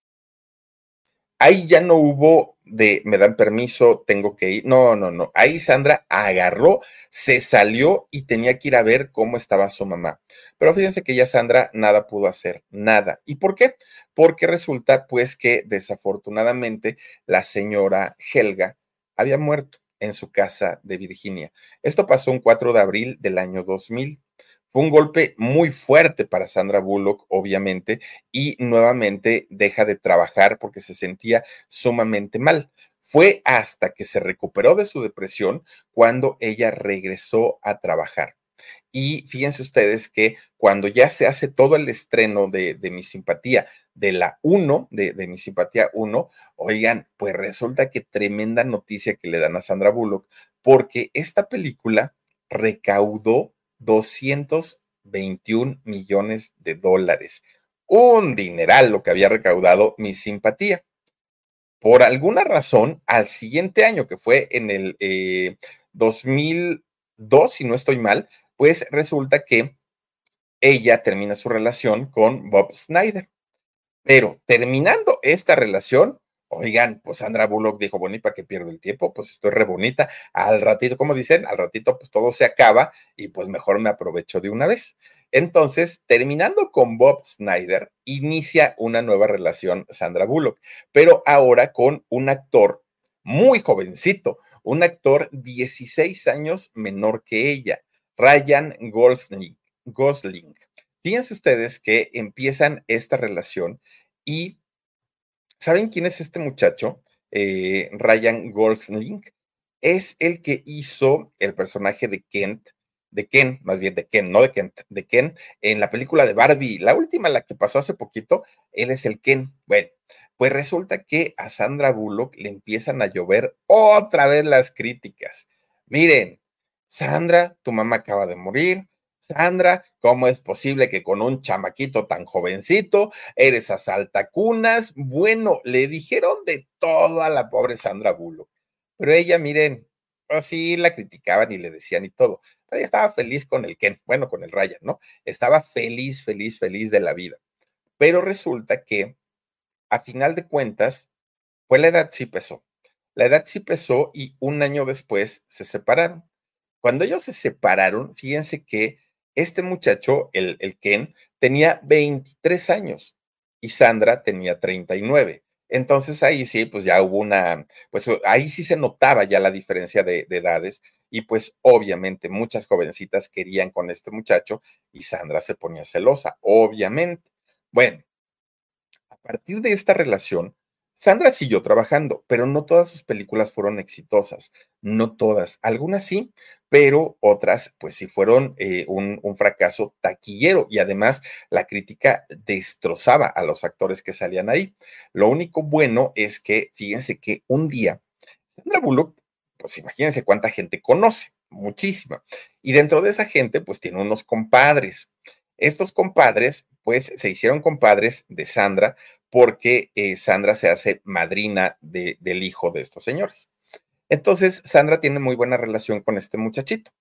Ahí ya no hubo de me dan permiso, tengo que ir. No, no, no. Ahí Sandra agarró, se salió y tenía que ir a ver cómo estaba su mamá. Pero fíjense que ya Sandra nada pudo hacer, nada. ¿Y por qué? Porque resulta pues que desafortunadamente la señora Helga había muerto en su casa de Virginia. Esto pasó un 4 de abril del año 2000. Fue un golpe muy fuerte para Sandra Bullock, obviamente, y nuevamente deja de trabajar porque se sentía sumamente mal. Fue hasta que se recuperó de su depresión cuando ella regresó a trabajar. Y fíjense ustedes que cuando ya se hace todo el estreno de, Mi Simpatía, de la 1, de, de, Mi Simpatía 1, oigan, pues resulta que tremenda noticia que le dan a Sandra Bullock, porque esta película recaudó 221 millones de dólares. Un dineral lo que había recaudado mi simpatía. Por alguna razón, al siguiente año, que fue en el 2002, eh, si no estoy mal, pues resulta que ella termina su relación con Bob Snyder. Pero terminando esta relación, Oigan, pues Sandra Bullock dijo, bueno, ¿y para qué pierdo el tiempo? Pues estoy re bonita. Al ratito, como dicen, al ratito pues todo se acaba y pues mejor me aprovecho de una vez. Entonces, terminando con Bob Snyder, inicia una nueva relación Sandra Bullock, pero ahora con un actor muy jovencito, un actor 16 años menor que ella, Ryan Gosling. Gosling. Fíjense ustedes que empiezan esta relación y ¿Saben quién es este muchacho? Eh, Ryan Gosling. Es el que hizo el personaje de Kent, de Ken, más bien de Ken, no de Kent, de Ken, en la película de Barbie, la última, la que pasó hace poquito, él es el Ken. Bueno, pues resulta que a Sandra Bullock le empiezan a llover otra vez las críticas. Miren, Sandra, tu mamá acaba de morir, Sandra, ¿cómo es posible que con un chamaquito tan jovencito eres asaltacunas? Bueno, le dijeron de todo a la pobre Sandra Bullock, pero ella, miren, así la criticaban y le decían y todo, pero ella estaba feliz con el Ken, bueno, con el Ryan, ¿no? Estaba feliz, feliz, feliz de la vida. Pero resulta que, a final de cuentas, pues la edad sí pesó. La edad sí pesó y un año después se separaron. Cuando ellos se separaron, fíjense que este muchacho, el, el Ken, tenía 23 años y Sandra tenía 39. Entonces ahí sí, pues ya hubo una, pues ahí sí se notaba ya la diferencia de, de, edades y pues obviamente muchas jovencitas querían con este muchacho y Sandra se ponía celosa, obviamente. Bueno, a partir de esta relación, Sandra siguió trabajando, pero no todas sus películas fueron exitosas, no todas, algunas sí, pero otras pues sí fueron eh, un, un, fracaso taquillero y además la crítica destrozaba a los actores que salían ahí. Lo único bueno es que, fíjense que un día, Sandra Bullock, pues imagínense cuánta gente conoce, muchísima, y dentro de esa gente pues tiene unos compadres. Estos compadres pues se hicieron compadres de Sandra porque eh, Sandra se hace madrina de, del hijo de estos señores. Entonces, Sandra tiene muy buena relación con este muchachito.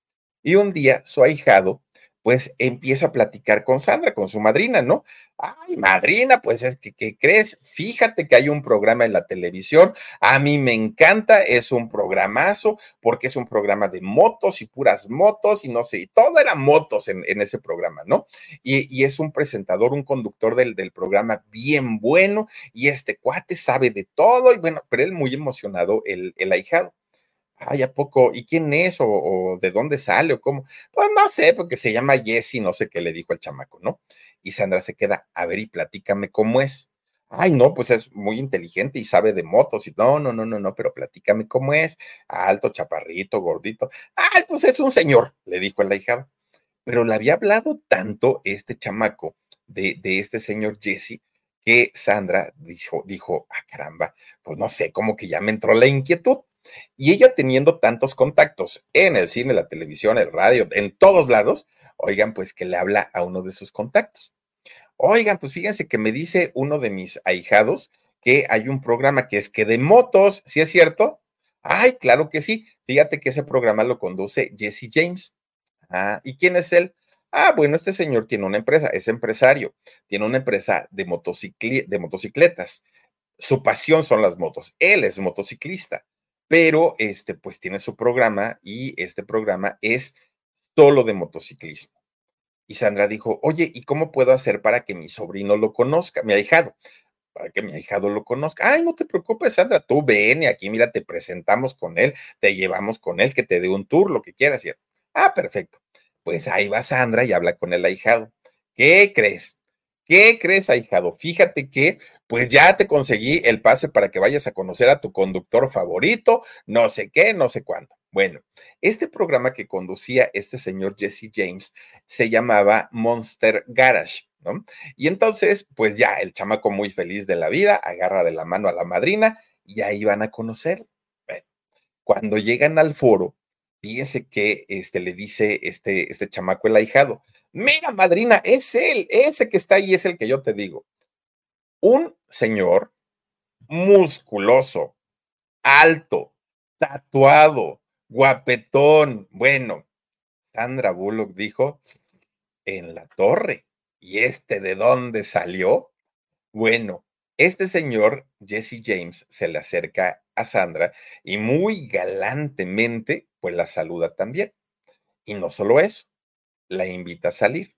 Y un día su ahijado pues empieza a platicar con Sandra, con su madrina, ¿no? Ay, madrina, pues es que, ¿qué crees? Fíjate que hay un programa en la televisión, a mí me encanta, es un programazo, porque es un programa de motos y puras motos y no sé, y todo era motos en, ese programa, ¿no? Y, es un presentador, un conductor del, del programa bien bueno, y este cuate sabe de todo, y bueno, pero él muy emocionado, el, el ahijado ay, ¿a poco? ¿Y quién es? O, de dónde sale? ¿O cómo? Pues no sé, porque se llama Jesse, no sé qué le dijo el chamaco, ¿no? Y Sandra se queda, a ver y platícame cómo es. Ay, no, pues es muy inteligente y sabe de motos. Y no, no, no, no, no, pero platícame cómo es. Alto, chaparrito, gordito. Ay, pues es un señor, le dijo el ahijado. Pero le había hablado tanto este chamaco de, de este señor Jesse que Sandra dijo, dijo, ah, caramba, pues no sé, como que ya me entró la inquietud. Y ella teniendo tantos contactos en el cine, la televisión, el radio, en todos lados, oigan, pues que le habla a uno de sus contactos. Oigan, pues fíjense que me dice uno de mis ahijados que hay un programa que es que de motos, ¿sí es cierto? Ay, claro que sí. Fíjate que ese programa lo conduce Jesse James. Ah, ¿y quién es él? Ah, bueno, este señor tiene una empresa, es empresario, tiene una empresa de, de motocicletas. Su pasión son las motos. Él es motociclista pero este, pues tiene su programa y este programa es solo de motociclismo. Y Sandra dijo, oye, ¿y cómo puedo hacer para que mi sobrino lo conozca, mi ahijado? Para que mi ahijado lo conozca. Ay, no te preocupes, Sandra, tú ven y aquí, mira, te presentamos con él, te llevamos con él, que te dé un tour, lo que quieras. ah, perfecto. Pues ahí va Sandra y habla con el ahijado. ¿Qué crees? ¿Qué crees, ahijado? Fíjate que pues ya te conseguí el pase para que vayas a conocer a tu conductor favorito, no sé qué, no sé cuándo. Bueno, este programa que conducía este señor Jesse James se llamaba Monster Garage, ¿no? Y entonces, pues ya el chamaco muy feliz de la vida, agarra de la mano a la madrina y ahí van a conocer. Bueno, cuando llegan al foro, fíjense que este, le dice este, este chamaco el ahijado, Mira, madrina, es él, ese que está ahí es el que yo te digo. Un señor musculoso, alto, tatuado, guapetón. Bueno, Sandra Bullock dijo, en la torre. ¿Y este de dónde salió? Bueno, este señor, Jesse James, se le acerca a Sandra y muy galantemente, pues la saluda también. Y no solo eso, la invita a salir.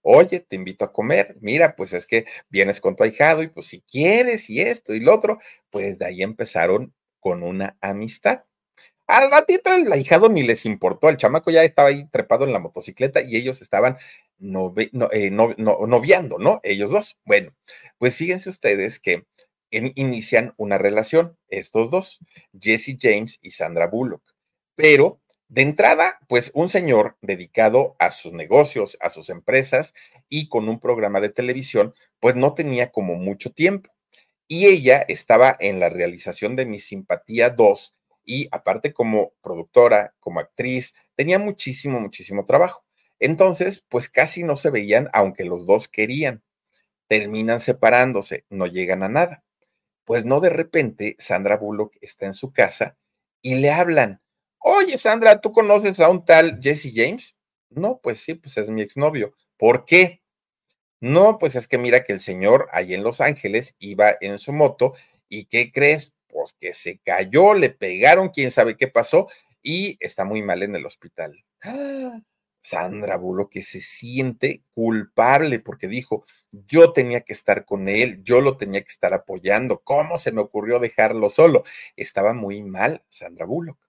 Oye, te invito a comer. Mira, pues es que vienes con tu ahijado y pues si quieres y esto y lo otro, pues de ahí empezaron con una amistad. Al ratito el ahijado ni les importó, el chamaco ya estaba ahí trepado en la motocicleta y ellos estaban eh, noviando, ¿no? Ellos dos. Bueno, pues fíjense ustedes que inician una relación, estos dos, Jesse James y Sandra Bullock, pero de entrada, pues un señor dedicado a sus negocios, a sus empresas y con un programa de televisión, pues no tenía como mucho tiempo. Y ella estaba en la realización de Mi Simpatía 2 y aparte como productora, como actriz, tenía muchísimo, muchísimo trabajo. Entonces, pues casi no se veían, aunque los dos querían. Terminan separándose, no llegan a nada. Pues no de repente, Sandra Bullock está en su casa y le hablan Oye, Sandra, ¿tú conoces a un tal Jesse James? No, pues sí, pues es mi exnovio. ¿Por qué? No, pues es que mira que el señor ahí en Los Ángeles iba en su moto y ¿qué crees? Pues que se cayó, le pegaron, quién sabe qué pasó y está muy mal en el hospital. ¡Ah! <gasps> Sandra Bulo que se siente culpable porque dijo, yo tenía que estar con él, yo lo tenía que estar apoyando, ¿cómo se me ocurrió dejarlo solo? Estaba muy mal Sandra Bullock.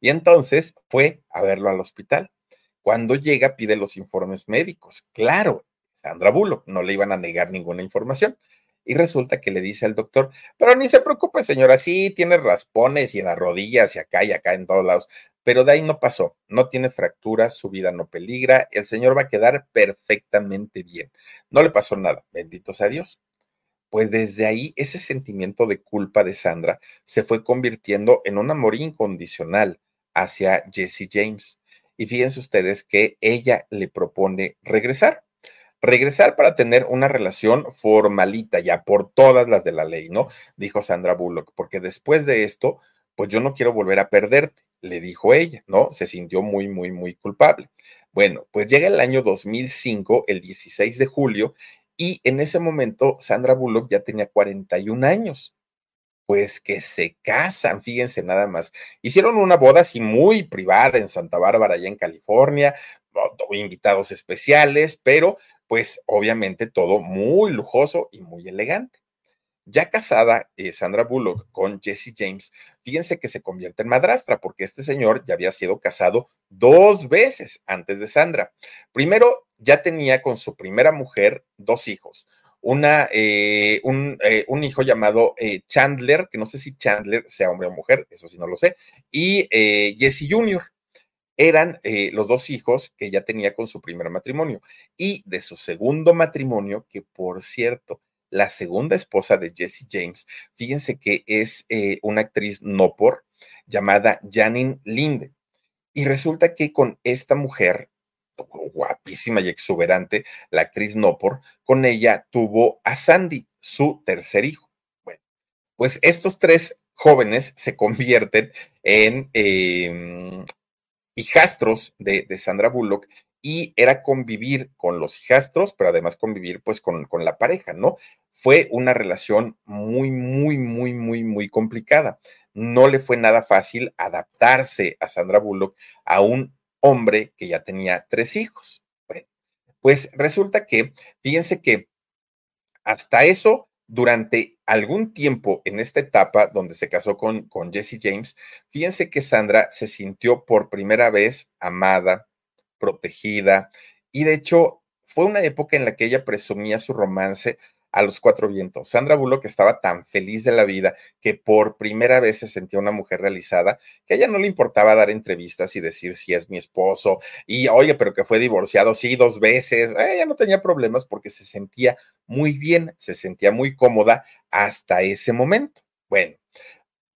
Y entonces fue a verlo al hospital. Cuando llega, pide los informes médicos. Claro, Sandra Bullock, no le iban a negar ninguna información. Y resulta que le dice al doctor, pero ni se preocupe, señora, sí tiene raspones y en las rodillas y acá y acá en todos lados, pero de ahí no pasó, no tiene fracturas, su vida no peligra, el señor va a quedar perfectamente bien. No le pasó nada, bendito sea Dios pues desde ahí ese sentimiento de culpa de Sandra se fue convirtiendo en un amor incondicional hacia Jesse James. Y fíjense ustedes que ella le propone regresar. Regresar para tener una relación formalita ya por todas las de la ley, ¿no? Dijo Sandra Bullock, porque después de esto, pues yo no quiero volver a perderte, le dijo ella, ¿no? Se sintió muy, muy, muy culpable. Bueno, pues llega el año 2005, el 16 de julio, y en ese momento Sandra Bullock ya tenía 41 años. Pues que se casan, fíjense nada más. Hicieron una boda así muy privada en Santa Bárbara, allá en California, invitados especiales, pero pues obviamente todo muy lujoso y muy elegante. Ya casada, eh, Sandra Bullock con Jesse James, fíjense que se convierte en madrastra porque este señor ya había sido casado dos veces antes de Sandra. Primero, ya tenía con su primera mujer dos hijos. Una, eh, un, eh, un, hijo llamado Chandler, que no sé si Chandler sea hombre o mujer, eso sí no lo sé, y Jesse Jr eran los dos hijos que ya tenía con su primer matrimonio. Y de su segundo matrimonio, que por cierto, la segunda esposa de Jesse James, fíjense que es eh, una actriz no por llamada Janine Linde. Y resulta que con esta mujer, guapísima y exuberante, la actriz no por, con ella tuvo a Sandy, su tercer hijo. Bueno, pues estos tres jóvenes se convierten en em, hijastros de Sandra Bullock y era convivir con los hijastros, pero además convivir pues con, con, la pareja, ¿no? Fue una relación muy, muy, muy, muy, muy complicada. No le fue nada fácil adaptarse a Sandra Bullock, a un hombre que ya tenía tres hijos. Pues resulta que, fíjense que hasta eso, durante algún tiempo en esta etapa donde se casó con, con Jesse James, fíjense que Sandra se sintió por primera vez amada, protegida. Y de hecho, fue una época en la que ella presumía su romance a los cuatro vientos. Sandra Bullock estaba tan feliz de la vida que por primera vez se sentía una mujer realizada, que a ella no le importaba dar entrevistas y decir si es mi esposo, y oye, pero que fue divorciado, sí, dos veces. Ella no tenía problemas porque se sentía muy bien, se sentía muy cómoda hasta ese momento. Bueno,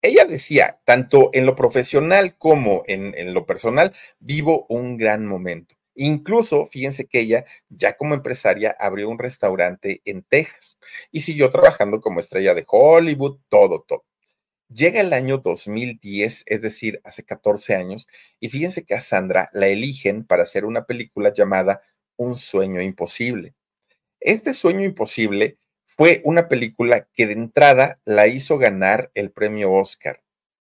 ella decía, tanto en lo profesional como en, lo personal, vivo un gran momento. Incluso, fíjense que ella, ya como empresaria, abrió un restaurante en Texas y siguió trabajando como estrella de Hollywood, todo, todo. Llega el año 2010, es decir, hace 14 años, y fíjense que a Sandra la eligen para hacer una película llamada Un sueño imposible. Este sueño imposible fue una película que de entrada la hizo ganar el premio Oscar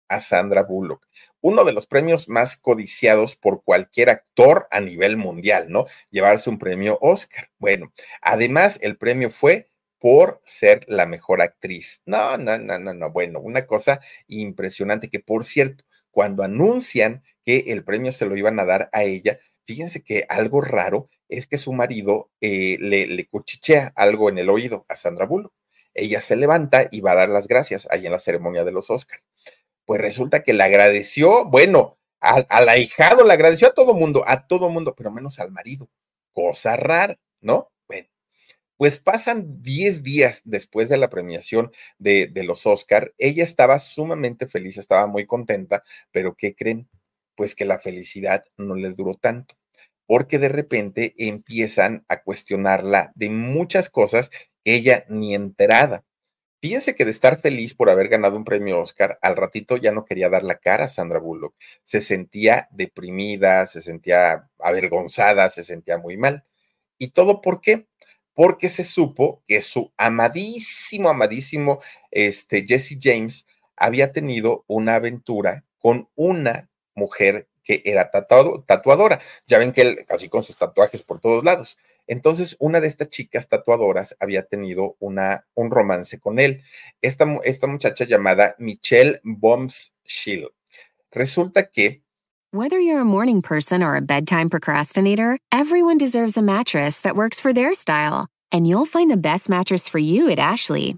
a Sandra Bullock, uno de los premios más codiciados por cualquier actor a nivel mundial, ¿no? Llevarse un premio Oscar. Bueno, además el premio fue por ser la mejor actriz. No, no, no, no, no. Bueno, una cosa impresionante que, por cierto, cuando anuncian que el premio se lo iban a dar a ella, fíjense que algo raro es que su marido eh, le, le, cuchichea algo en el oído a Sandra Bullock. Ella se levanta y va a dar las gracias ahí en la ceremonia de los Oscar. Pues resulta que le agradeció, bueno, al, al ahijado, le agradeció a todo mundo, a todo mundo, pero menos al marido. Cosa rara, ¿no? Bueno, pues pasan 10 días después de la premiación de, de los Oscar. Ella estaba sumamente feliz, estaba muy contenta, pero ¿qué creen? Pues que la felicidad no le duró tanto porque de repente empiezan a cuestionarla de muchas cosas que ella ni enterada. Fíjense que de estar feliz por haber ganado un premio Oscar, al ratito ya no quería dar la cara a Sandra Bullock. Se sentía deprimida, se sentía avergonzada, se sentía muy mal. ¿Y todo por qué? Porque se supo que su amadísimo, amadísimo este, Jesse James había tenido una aventura con una mujer que era tatuado, tatuadora. Ya ven que él casi con sus tatuajes por todos lados. Entonces, una de estas chicas tatuadoras había tenido una, un romance con él. Esta, esta muchacha llamada Michelle Bombschill. Resulta que Whether you're a morning person or a bedtime procrastinator, everyone deserves a mattress that works for their style. And you'll find the best mattress for you at Ashley.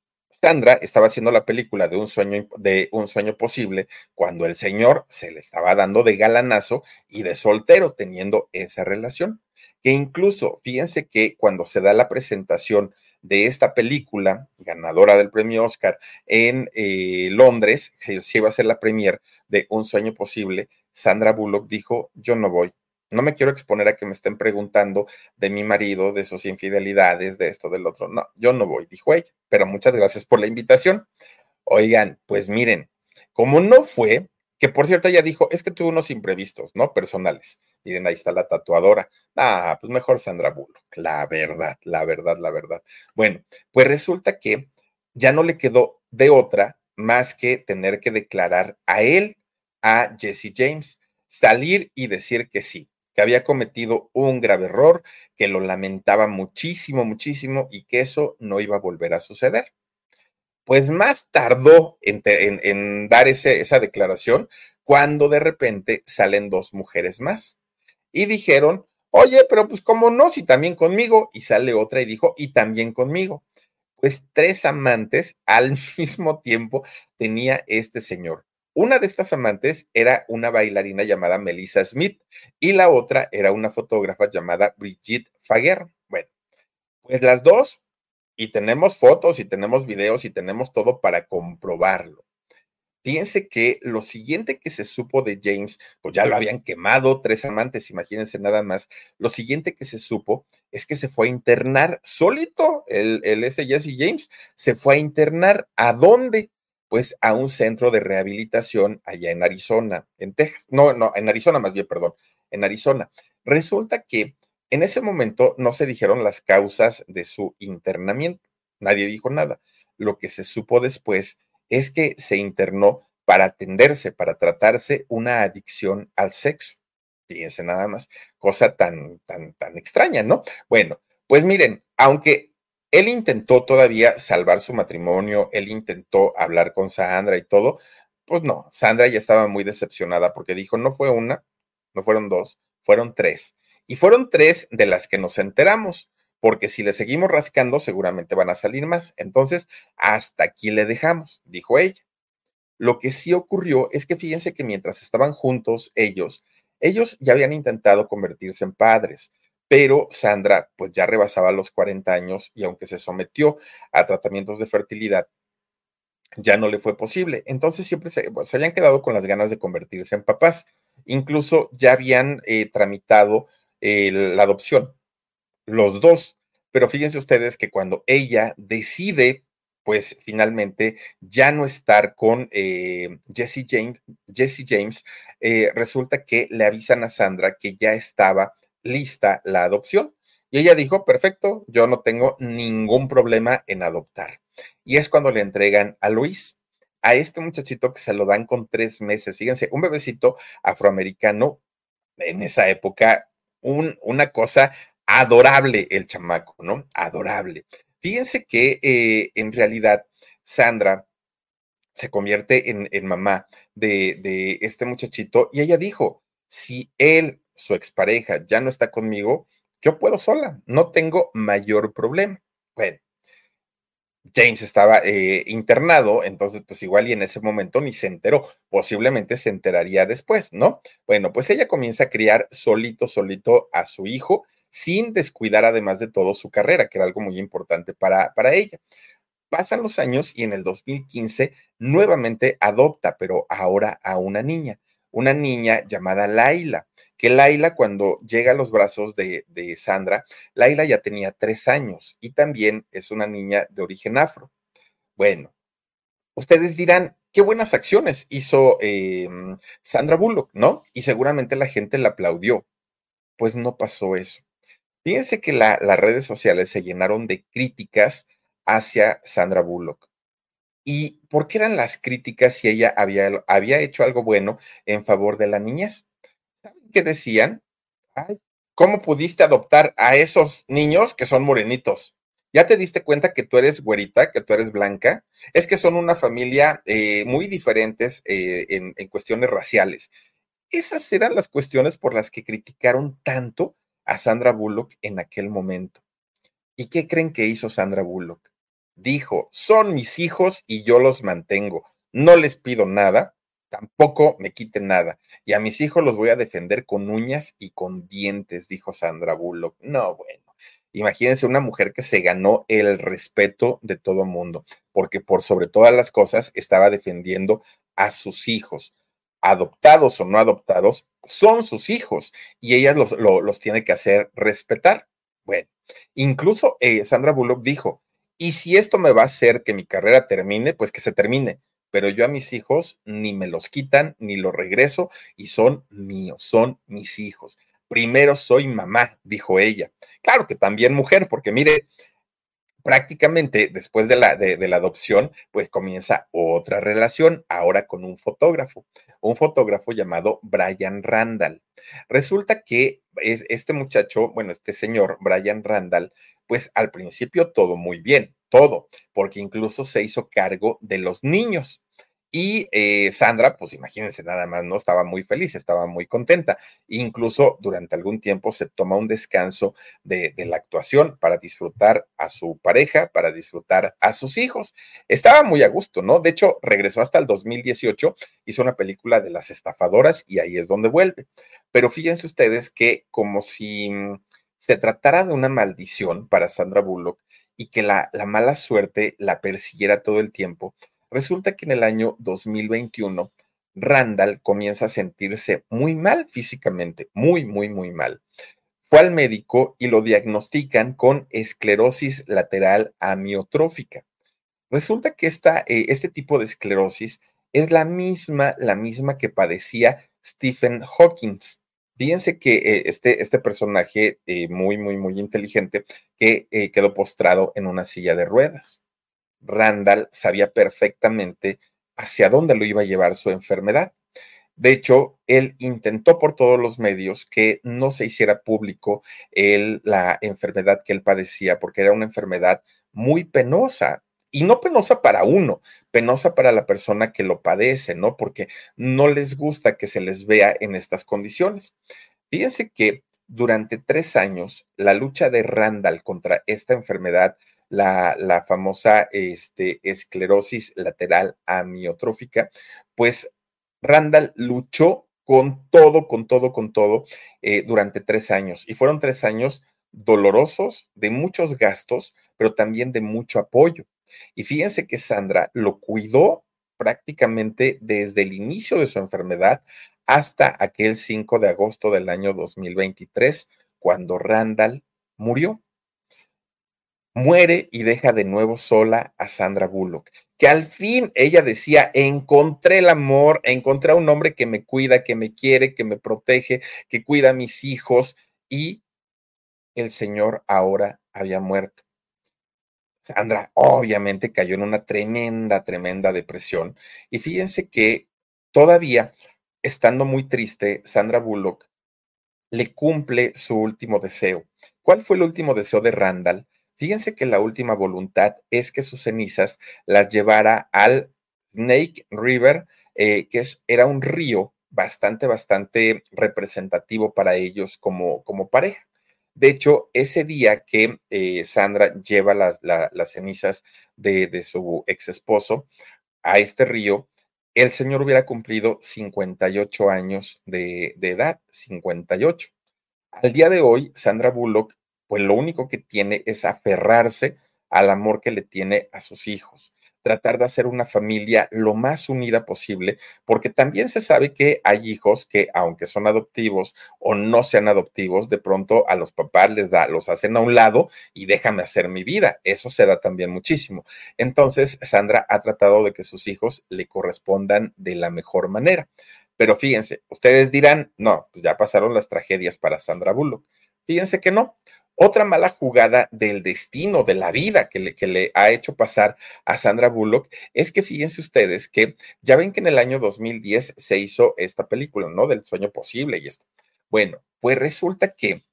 Sandra estaba haciendo la película de un sueño de un sueño posible cuando el señor se le estaba dando de galanazo y de soltero teniendo esa relación. Que incluso, fíjense que cuando se da la presentación de esta película, ganadora del premio Oscar en eh, Londres, se iba a ser la premier de Un sueño posible, Sandra Bullock dijo, yo no voy. No me quiero exponer a que me estén preguntando de mi marido, de sus infidelidades, de esto, del otro. No, yo no voy, dijo ella. Pero muchas gracias por la invitación. Oigan, pues miren, como no fue, que por cierto ella dijo, es que tuve unos imprevistos, ¿no? Personales. Miren, ahí está la tatuadora. Ah, pues mejor Sandra Bullock. La verdad, la verdad, la verdad. Bueno, pues resulta que ya no le quedó de otra más que tener que declarar a él, a Jesse James, salir y decir que sí, que había cometido un grave error, que lo lamentaba muchísimo, muchísimo y que eso no iba a volver a suceder. Pues más tardó en, dar esa declaración cuando de repente salen dos mujeres más y dijeron, oye, pero pues cómo no, si también conmigo. Y sale otra y dijo, y también conmigo. Pues tres amantes al <laughs> mismo tiempo tenía este señor. Una de estas amantes era una bailarina llamada Melissa Smith y la otra era una fotógrafa llamada Brigitte Faguer. Bueno, pues las dos, y tenemos fotos y tenemos videos y tenemos todo para comprobarlo. Fíjense que lo siguiente que se supo de James, pues ya lo habían quemado, tres amantes, imagínense nada más. Lo siguiente que se supo es que se fue a internar solito, el, el ese Jesse James, se fue a internar. ¿A dónde? Pues a un centro de rehabilitación allá en Arizona, en Texas. No, no, en Arizona más bien, perdón, en Arizona. Resulta que en ese momento no se dijeron las causas de su internamiento. Nadie dijo nada. Lo que se supo después es que se internó para atenderse, para tratarse una adicción al sexo. Fíjense nada más, cosa tan, tan, tan extraña, ¿no? Bueno, pues miren, aunque él intentó todavía salvar su matrimonio, él intentó hablar con Sandra y todo. Pues no, Sandra ya estaba muy decepcionada porque dijo, no fue una, no fueron dos, fueron tres. Y fueron tres de las que nos enteramos, porque si le seguimos rascando seguramente van a salir más. Entonces, hasta aquí le dejamos, dijo ella. Lo que sí ocurrió es que fíjense que mientras estaban juntos ellos, ellos ya habían intentado convertirse en padres pero Sandra pues ya rebasaba los 40 años y aunque se sometió a tratamientos de fertilidad, ya no le fue posible. Entonces siempre se, habían quedado con las ganas de convertirse en papás. Incluso ya habían eh, tramitado eh, la adopción, los dos. Pero fíjense ustedes que cuando ella decide, pues finalmente ya no estar con eh, Jesse James, Jesse James resulta que le avisan a Sandra que ya estaba lista la adopción. Y ella dijo, perfecto, yo no tengo ningún problema en adoptar. Y es cuando le entregan a Luis, a este muchachito que se lo dan con tres meses. Fíjense, un bebecito afroamericano en esa época, un, una cosa adorable el chamaco, ¿no? Adorable. Fíjense que eh, en realidad Sandra se convierte en, en mamá de, de este muchachito y ella dijo, si él su expareja ya no está conmigo, yo puedo sola, no tengo mayor problema. Bueno, James estaba eh, internado, entonces pues igual y en ese momento ni se enteró, posiblemente se enteraría después, ¿no? Bueno, pues ella comienza a criar solito, solito a su hijo, sin descuidar además de todo su carrera, que era algo muy importante para, para ella. Pasan los años y en el 2015 nuevamente adopta, pero ahora a una niña, una niña llamada Laila que Laila cuando llega a los brazos de, Sandra, Laila ya tenía tres años y también es una niña de origen afro. Bueno, ustedes dirán, qué buenas acciones hizo em, Sandra Bullock, ¿no? Y seguramente la gente la aplaudió. Pues no pasó eso. Fíjense que las redes sociales se llenaron de críticas hacia Sandra Bullock. ¿Y por qué eran las críticas si ella había, había hecho algo bueno en favor de la niñez? Que decían? ¿Cómo pudiste adoptar a esos niños que son morenitos? ¿Ya te diste cuenta que tú eres güerita, que tú eres blanca? Es que son una familia eh, muy diferentes eh, en cuestiones raciales. Esas eran las cuestiones por las que criticaron tanto a Sandra Bullock en aquel momento. ¿Y qué creen que hizo Sandra Bullock? Dijo, son mis hijos y yo los mantengo. No les pido nada, tampoco me quiten nada. Y a mis hijos los voy a defender con uñas y con dientes, dijo Sandra Bullock. No, bueno. Imagínense una mujer que se ganó el respeto de todo mundo, porque por sobre todas las cosas estaba defendiendo a sus hijos, adoptados o no adoptados, son sus hijos y ella los, tiene que hacer respetar. Bueno, incluso eh, Sandra Bullock dijo, y si esto me va a hacer que mi carrera termine, pues que se termine, pero yo a mis hijos ni me los quitan ni los regreso y son míos, son mis hijos primero soy mamá, dijo ella. Claro que también mujer, porque mire, prácticamente después de la, de, la adopción, pues comienza otra relación, ahora con un fotógrafo, un fotógrafo llamado Brian Randall. Resulta que es, este muchacho, bueno, este señor, Brian Randall, pues al principio todo muy bien, todo, porque incluso se hizo cargo de los niños. Y eh, Sandra, pues imagínense nada más, ¿no? Estaba muy feliz, estaba muy contenta. Incluso durante algún tiempo se toma un descanso de, la actuación para disfrutar a su pareja, para disfrutar a sus hijos. Estaba muy a gusto, ¿no? De hecho, regresó hasta el 2018, hizo una película de las estafadoras y ahí es donde vuelve. Pero fíjense ustedes que como si mm, se tratara de una maldición para Sandra Bullock y que la, la mala suerte la persiguiera todo el tiempo, Resulta que en el año 2021, Randall comienza a sentirse muy mal físicamente, muy, muy, muy mal. Fue al médico y lo diagnostican con esclerosis lateral amiotrófica. Resulta que esta, eh, este tipo de esclerosis es la misma, la misma que padecía Stephen Hawking. Fíjense que eh, este, este personaje eh, muy, muy, muy inteligente que quedó postrado en una silla de ruedas. Randall sabía perfectamente hacia dónde lo iba a llevar su enfermedad. De hecho, él intentó por todos los medios que no se hiciera público la enfermedad que él padecía, porque era una enfermedad muy penosa. Y no penosa para uno, penosa para la persona que lo padece, ¿no? Porque no les gusta que se les vea en estas condiciones. Fíjense que durante tres años, la lucha de Randall contra esta enfermedad la, famosa este, esclerosis lateral amiotrófica, pues Randall luchó con todo, con todo, con todo eh, durante tres años. Y fueron tres años dolorosos, de muchos gastos, pero también de mucho apoyo. Y fíjense que Sandra lo cuidó prácticamente desde el inicio de su enfermedad hasta aquel 5 de agosto del año 2023, cuando Randall murió muere y deja de nuevo sola a Sandra Bullock, que al fin ella decía, encontré el amor, encontré a un hombre que me cuida, que me quiere, que me protege, que cuida a mis hijos y el señor ahora había muerto. Sandra obviamente cayó en una tremenda, tremenda depresión y fíjense que todavía, estando muy triste, Sandra Bullock le cumple su último deseo. ¿Cuál fue el último deseo de Randall? Fíjense que la última voluntad es que sus cenizas las llevara al Snake River, eh, que es, era un río bastante, bastante representativo para ellos como, como pareja. De hecho, ese día que eh, Sandra lleva las, cenizas de, de, su ex esposo a este río, el señor hubiera cumplido 58 años de, de edad, 58. Al día de hoy, Sandra Bullock pues lo único que tiene es aferrarse al amor que le tiene a sus hijos, tratar de hacer una familia lo más unida posible, porque también se sabe que hay hijos que, aunque son adoptivos o no sean adoptivos, de pronto a los papás les da, los hacen a un lado y déjame hacer mi vida. Eso se da también muchísimo. Entonces, Sandra ha tratado de que sus hijos le correspondan de la mejor manera. Pero fíjense, ustedes dirán, no, pues ya pasaron las tragedias para Sandra Bullock. Fíjense que no. Otra mala jugada del destino, de la vida que le, ha hecho pasar a Sandra Bullock es que fíjense ustedes que ya ven que en el año 2010 se hizo esta película, ¿no? Del sueño posible y esto. Bueno, pues resulta que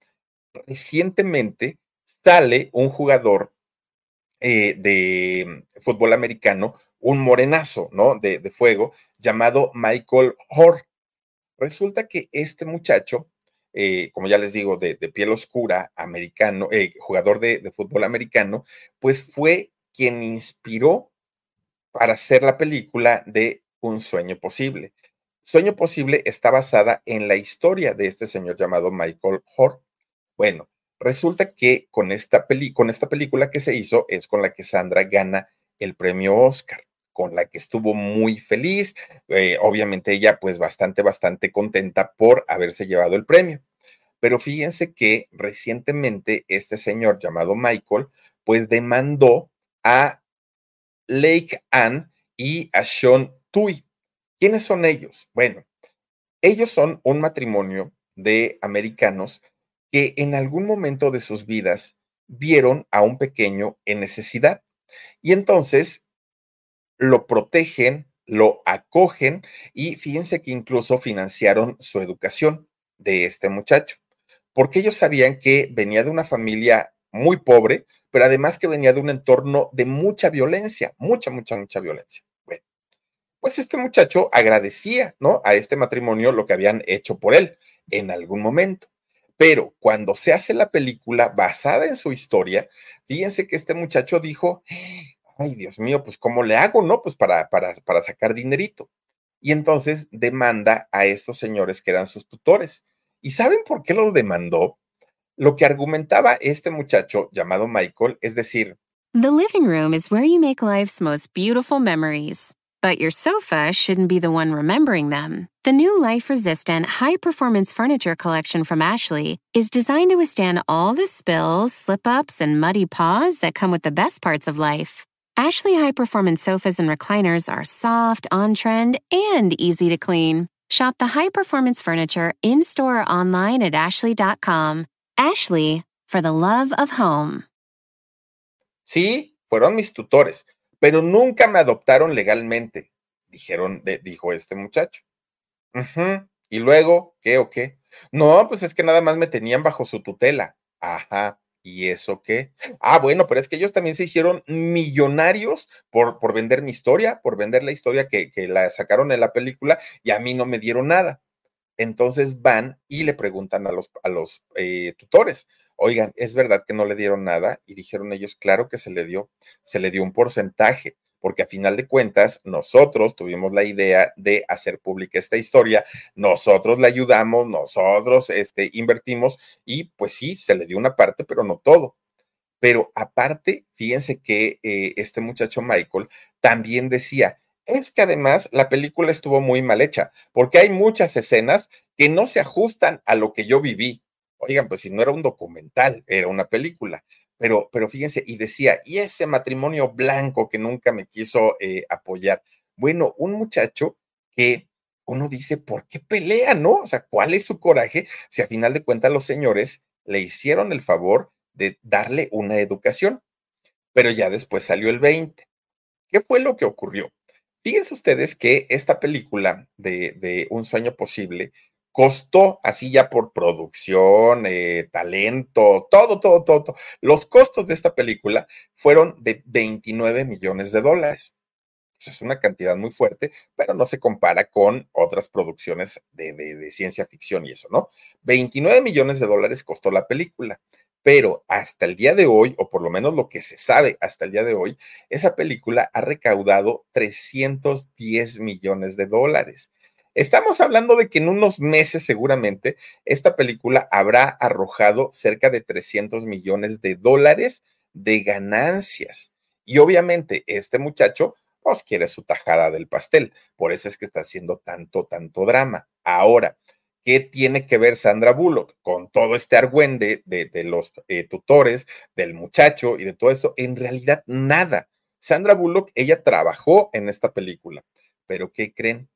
recientemente sale un jugador eh, de fútbol americano, un morenazo, ¿no? De, de fuego, llamado Michael Hoare. Resulta que este muchacho eh, como ya les digo, de, piel oscura, americano, eh, jugador de, fútbol americano, pues fue quien inspiró para hacer la película de Un sueño posible. Sueño posible está basada en la historia de este señor llamado Michael Hoare. Bueno, resulta que con esta, peli con esta película que se hizo es con la que Sandra gana el premio Oscar con la que estuvo muy feliz. Eh, obviamente ella pues bastante, bastante contenta por haberse llevado el premio. Pero fíjense que recientemente este señor llamado Michael pues demandó a Lake Ann y a Sean Tui. ¿Quiénes son ellos? Bueno, ellos son un matrimonio de americanos que en algún momento de sus vidas vieron a un pequeño en necesidad. Y entonces lo protegen, lo acogen y fíjense que incluso financiaron su educación de este muchacho, porque ellos sabían que venía de una familia muy pobre, pero además que venía de un entorno de mucha violencia, mucha, mucha, mucha violencia. Bueno, pues este muchacho agradecía, ¿no? A este matrimonio lo que habían hecho por él en algún momento. Pero cuando se hace la película basada en su historia, fíjense que este muchacho dijo, ay Dios mío, pues ¿cómo le hago, no? Pues para, para, para sacar dinerito. Y entonces demanda a estos señores que eran sus tutores. ¿Y saben por qué lo demandó? Lo que argumentaba este muchacho llamado Michael, es decir, The living room is where you make life's most beautiful memories. But your sofa shouldn't be the one remembering them. The new life resistant, high performance furniture collection from Ashley is designed to withstand all the spills, slip ups, and muddy paws that come with the best parts of life. Ashley high performance sofas and recliners are soft, on trend, and easy to clean. Shop the high performance furniture in store or online at ashley.com. Ashley, for the love of home. Sí, fueron mis tutores, pero nunca me adoptaron legalmente, dijo este muchacho. Y luego, ¿qué o qué? No, pues es que nada más me tenían bajo su tutela. Ajá. ¿Y eso qué? Ah, bueno, pero es que ellos también se hicieron millonarios por, por vender mi historia, por vender la historia que, que la sacaron en la película y a mí no me dieron nada. Entonces van y le preguntan a los, a los eh, tutores, oigan, ¿es verdad que no le dieron nada? Y dijeron ellos, claro que se le dio, se le dio un porcentaje porque a final de cuentas nosotros tuvimos la idea de hacer pública esta historia, nosotros la ayudamos, nosotros este, invertimos y pues sí, se le dio una parte, pero no todo. Pero aparte, fíjense que eh, este muchacho Michael también decía, es que además la película estuvo muy mal hecha, porque hay muchas escenas que no se ajustan a lo que yo viví. Oigan, pues si no era un documental, era una película. Pero, pero fíjense, y decía, y ese matrimonio blanco que nunca me quiso eh, apoyar. Bueno, un muchacho que uno dice, ¿por qué pelea, no? O sea, ¿cuál es su coraje si a final de cuentas los señores le hicieron el favor de darle una educación? Pero ya después salió el 20. ¿Qué fue lo que ocurrió? Fíjense ustedes que esta película de, de Un sueño posible costó así ya por producción, eh, talento, todo, todo, todo, todo. Los costos de esta película fueron de 29 millones de dólares. Es una cantidad muy fuerte, pero no se compara con otras producciones de ciencia ficción y eso, ¿no? 29 millones de dólares costó la película pero hasta el día de hoy, o por lo menos lo que se sabe hasta el día de hoy, esa película ha recaudado 310 millones de dólares. Estamos hablando de que en unos meses seguramente esta película habrá arrojado cerca de 300 millones de dólares de ganancias. Y obviamente este muchacho pues quiere su tajada del pastel. Por eso es que está haciendo tanto, tanto drama. Ahora, ¿qué tiene que ver Sandra Bullock con todo este argüende de, de los eh, tutores, del muchacho y de todo esto? En realidad, nada. Sandra Bullock, ella trabajó en esta película, pero ¿qué creen?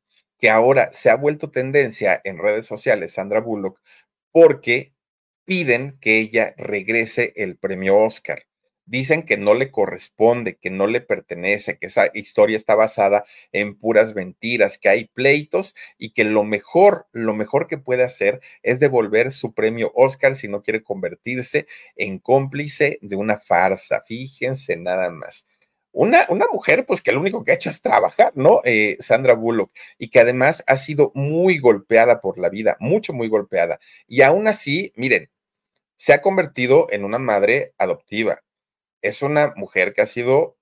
Que ahora se ha vuelto tendencia en redes sociales, Sandra Bullock, porque piden que ella regrese el premio Oscar. Dicen que no le corresponde, que no le pertenece, que esa historia está basada en puras mentiras, que hay pleitos y que lo mejor, lo mejor que puede hacer es devolver su premio Oscar si no quiere convertirse en cómplice de una farsa. Fíjense nada más una, una mujer, pues que lo único que ha hecho es trabajar, ¿no? Eh, Sandra Bullock, y que además ha sido muy golpeada por la vida, mucho, muy golpeada. Y aún así, miren, se ha convertido en una madre adoptiva. Es una mujer que ha sido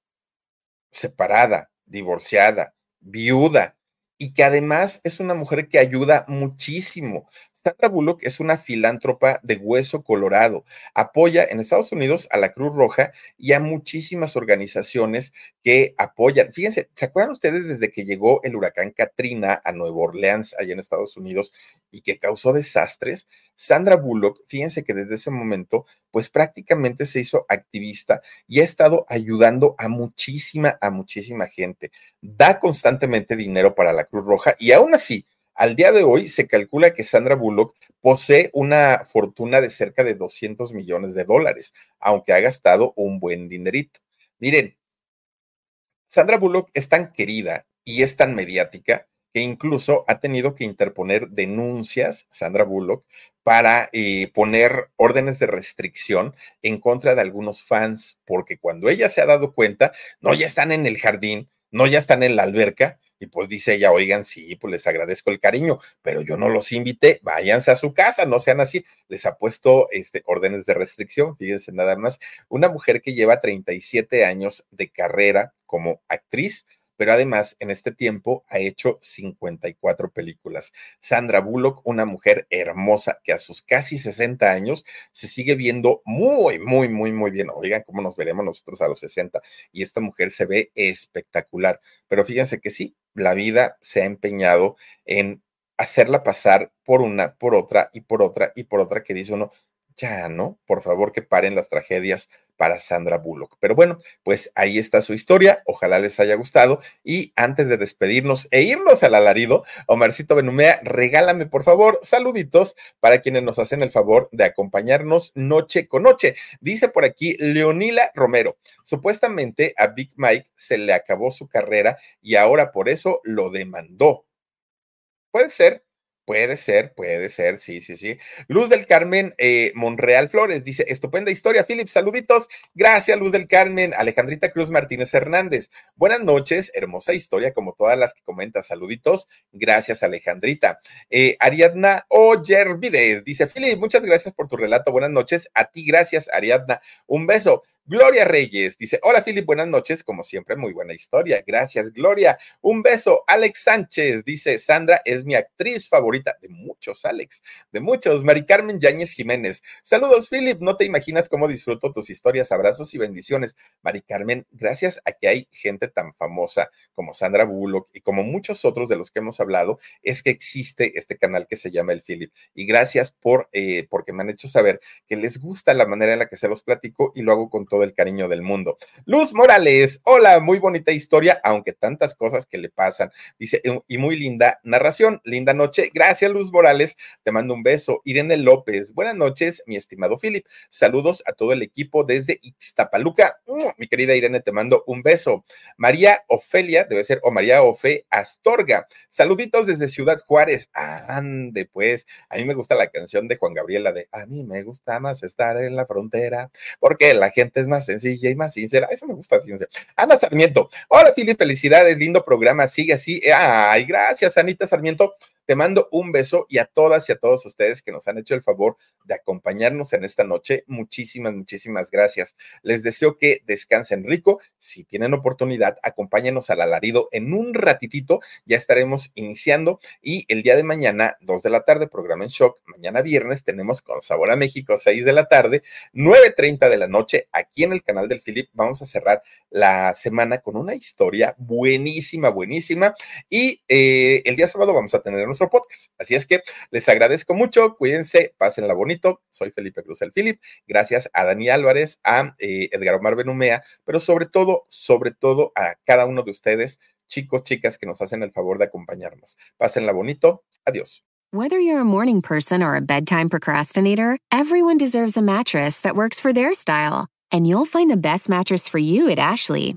separada, divorciada, viuda, y que además es una mujer que ayuda muchísimo. Sandra Bullock es una filántropa de hueso colorado. Apoya en Estados Unidos a la Cruz Roja y a muchísimas organizaciones que apoyan. Fíjense, ¿se acuerdan ustedes desde que llegó el huracán Katrina a Nueva Orleans, allá en Estados Unidos, y que causó desastres? Sandra Bullock, fíjense que desde ese momento, pues prácticamente se hizo activista y ha estado ayudando a muchísima, a muchísima gente. Da constantemente dinero para la Cruz Roja y aún así, al día de hoy se calcula que Sandra Bullock posee una fortuna de cerca de 200 millones de dólares, aunque ha gastado un buen dinerito. Miren, Sandra Bullock es tan querida y es tan mediática que incluso ha tenido que interponer denuncias, Sandra Bullock, para eh, poner órdenes de restricción en contra de algunos fans, porque cuando ella se ha dado cuenta, no ya están en el jardín, no ya están en la alberca, y pues dice ella, oigan, sí, pues les agradezco el cariño, pero yo no los invité, váyanse a su casa, no sean así. Les ha puesto este, órdenes de restricción, fíjense nada más. Una mujer que lleva 37 años de carrera como actriz, pero además en este tiempo ha hecho 54 películas. Sandra Bullock, una mujer hermosa que a sus casi 60 años se sigue viendo muy, muy, muy, muy bien. Oigan, cómo nos veremos nosotros a los 60. Y esta mujer se ve espectacular. Pero fíjense que sí, la vida se ha empeñado en hacerla pasar por una, por otra y por otra y por otra que dice uno, ya, ¿no? Por favor, que paren las tragedias para Sandra Bullock. Pero bueno, pues ahí está su historia. Ojalá les haya gustado. Y antes de despedirnos e irnos al alarido, Omarcito Benumea, regálame por favor saluditos para quienes nos hacen el favor de acompañarnos noche con noche. Dice por aquí Leonila Romero, supuestamente a Big Mike se le acabó su carrera y ahora por eso lo demandó. Puede ser, Puede ser, puede ser, sí, sí, sí. Luz del Carmen eh, Monreal Flores dice, estupenda historia, Philip, saluditos. Gracias, Luz del Carmen. Alejandrita Cruz Martínez Hernández. Buenas noches, hermosa historia, como todas las que comenta, saluditos. Gracias, Alejandrita. Eh, Ariadna Oyervides dice, Philip, muchas gracias por tu relato. Buenas noches. A ti, gracias, Ariadna. Un beso. Gloria Reyes dice, hola Philip, buenas noches, como siempre, muy buena historia. Gracias, Gloria. Un beso. Alex Sánchez dice, Sandra es mi actriz favorita de muchos, Alex, de muchos. Mari Carmen Yáñez Jiménez. Saludos, Philip. No te imaginas cómo disfruto tus historias, abrazos y bendiciones. Mari Carmen, gracias a que hay gente tan famosa como Sandra Bullock y como muchos otros de los que hemos hablado, es que existe este canal que se llama El Philip. Y gracias por, eh, porque me han hecho saber que les gusta la manera en la que se los platico y lo hago con todo el cariño del mundo. Luz Morales, hola, muy bonita historia, aunque tantas cosas que le pasan. Dice, y muy linda narración, linda noche. Gracias, Luz Morales, te mando un beso. Irene López, buenas noches, mi estimado Philip. Saludos a todo el equipo desde Ixtapaluca. Mi querida Irene, te mando un beso. María Ofelia, debe ser, o María Ofe Astorga. Saluditos desde Ciudad Juárez. Ande, pues, a mí me gusta la canción de Juan Gabriela de A mí me gusta más estar en la frontera, porque la gente es más sencilla y más sincera. Eso me gusta, fíjense. Ana Sarmiento. Hola, Fili, felicidades, lindo programa. Sigue así. Ay, gracias, Anita Sarmiento. Te mando un beso y a todas y a todos ustedes que nos han hecho el favor de acompañarnos en esta noche. Muchísimas, muchísimas gracias. Les deseo que descansen rico. Si tienen oportunidad, acompáñenos al alarido en un ratitito. Ya estaremos iniciando y el día de mañana, 2 de la tarde, programa en shock. Mañana viernes tenemos con Sabor a México, 6 de la tarde, 9.30 de la noche, aquí en el canal del Philip. Vamos a cerrar la semana con una historia buenísima, buenísima. Y eh, el día sábado vamos a tener nuestro podcast. Así es que les agradezco mucho, cuídense, pásenla bonito. Soy Felipe Cruz el Philip. Gracias a Dani Álvarez, a eh, Edgar Omar Benumea, pero sobre todo, sobre todo a cada uno de ustedes, chicos, chicas que nos hacen el favor de acompañarnos. Pásenla bonito. Adiós. Whether you're a morning person or a bedtime procrastinator, everyone deserves a mattress that works for their style. And you'll find the best mattress for you at Ashley.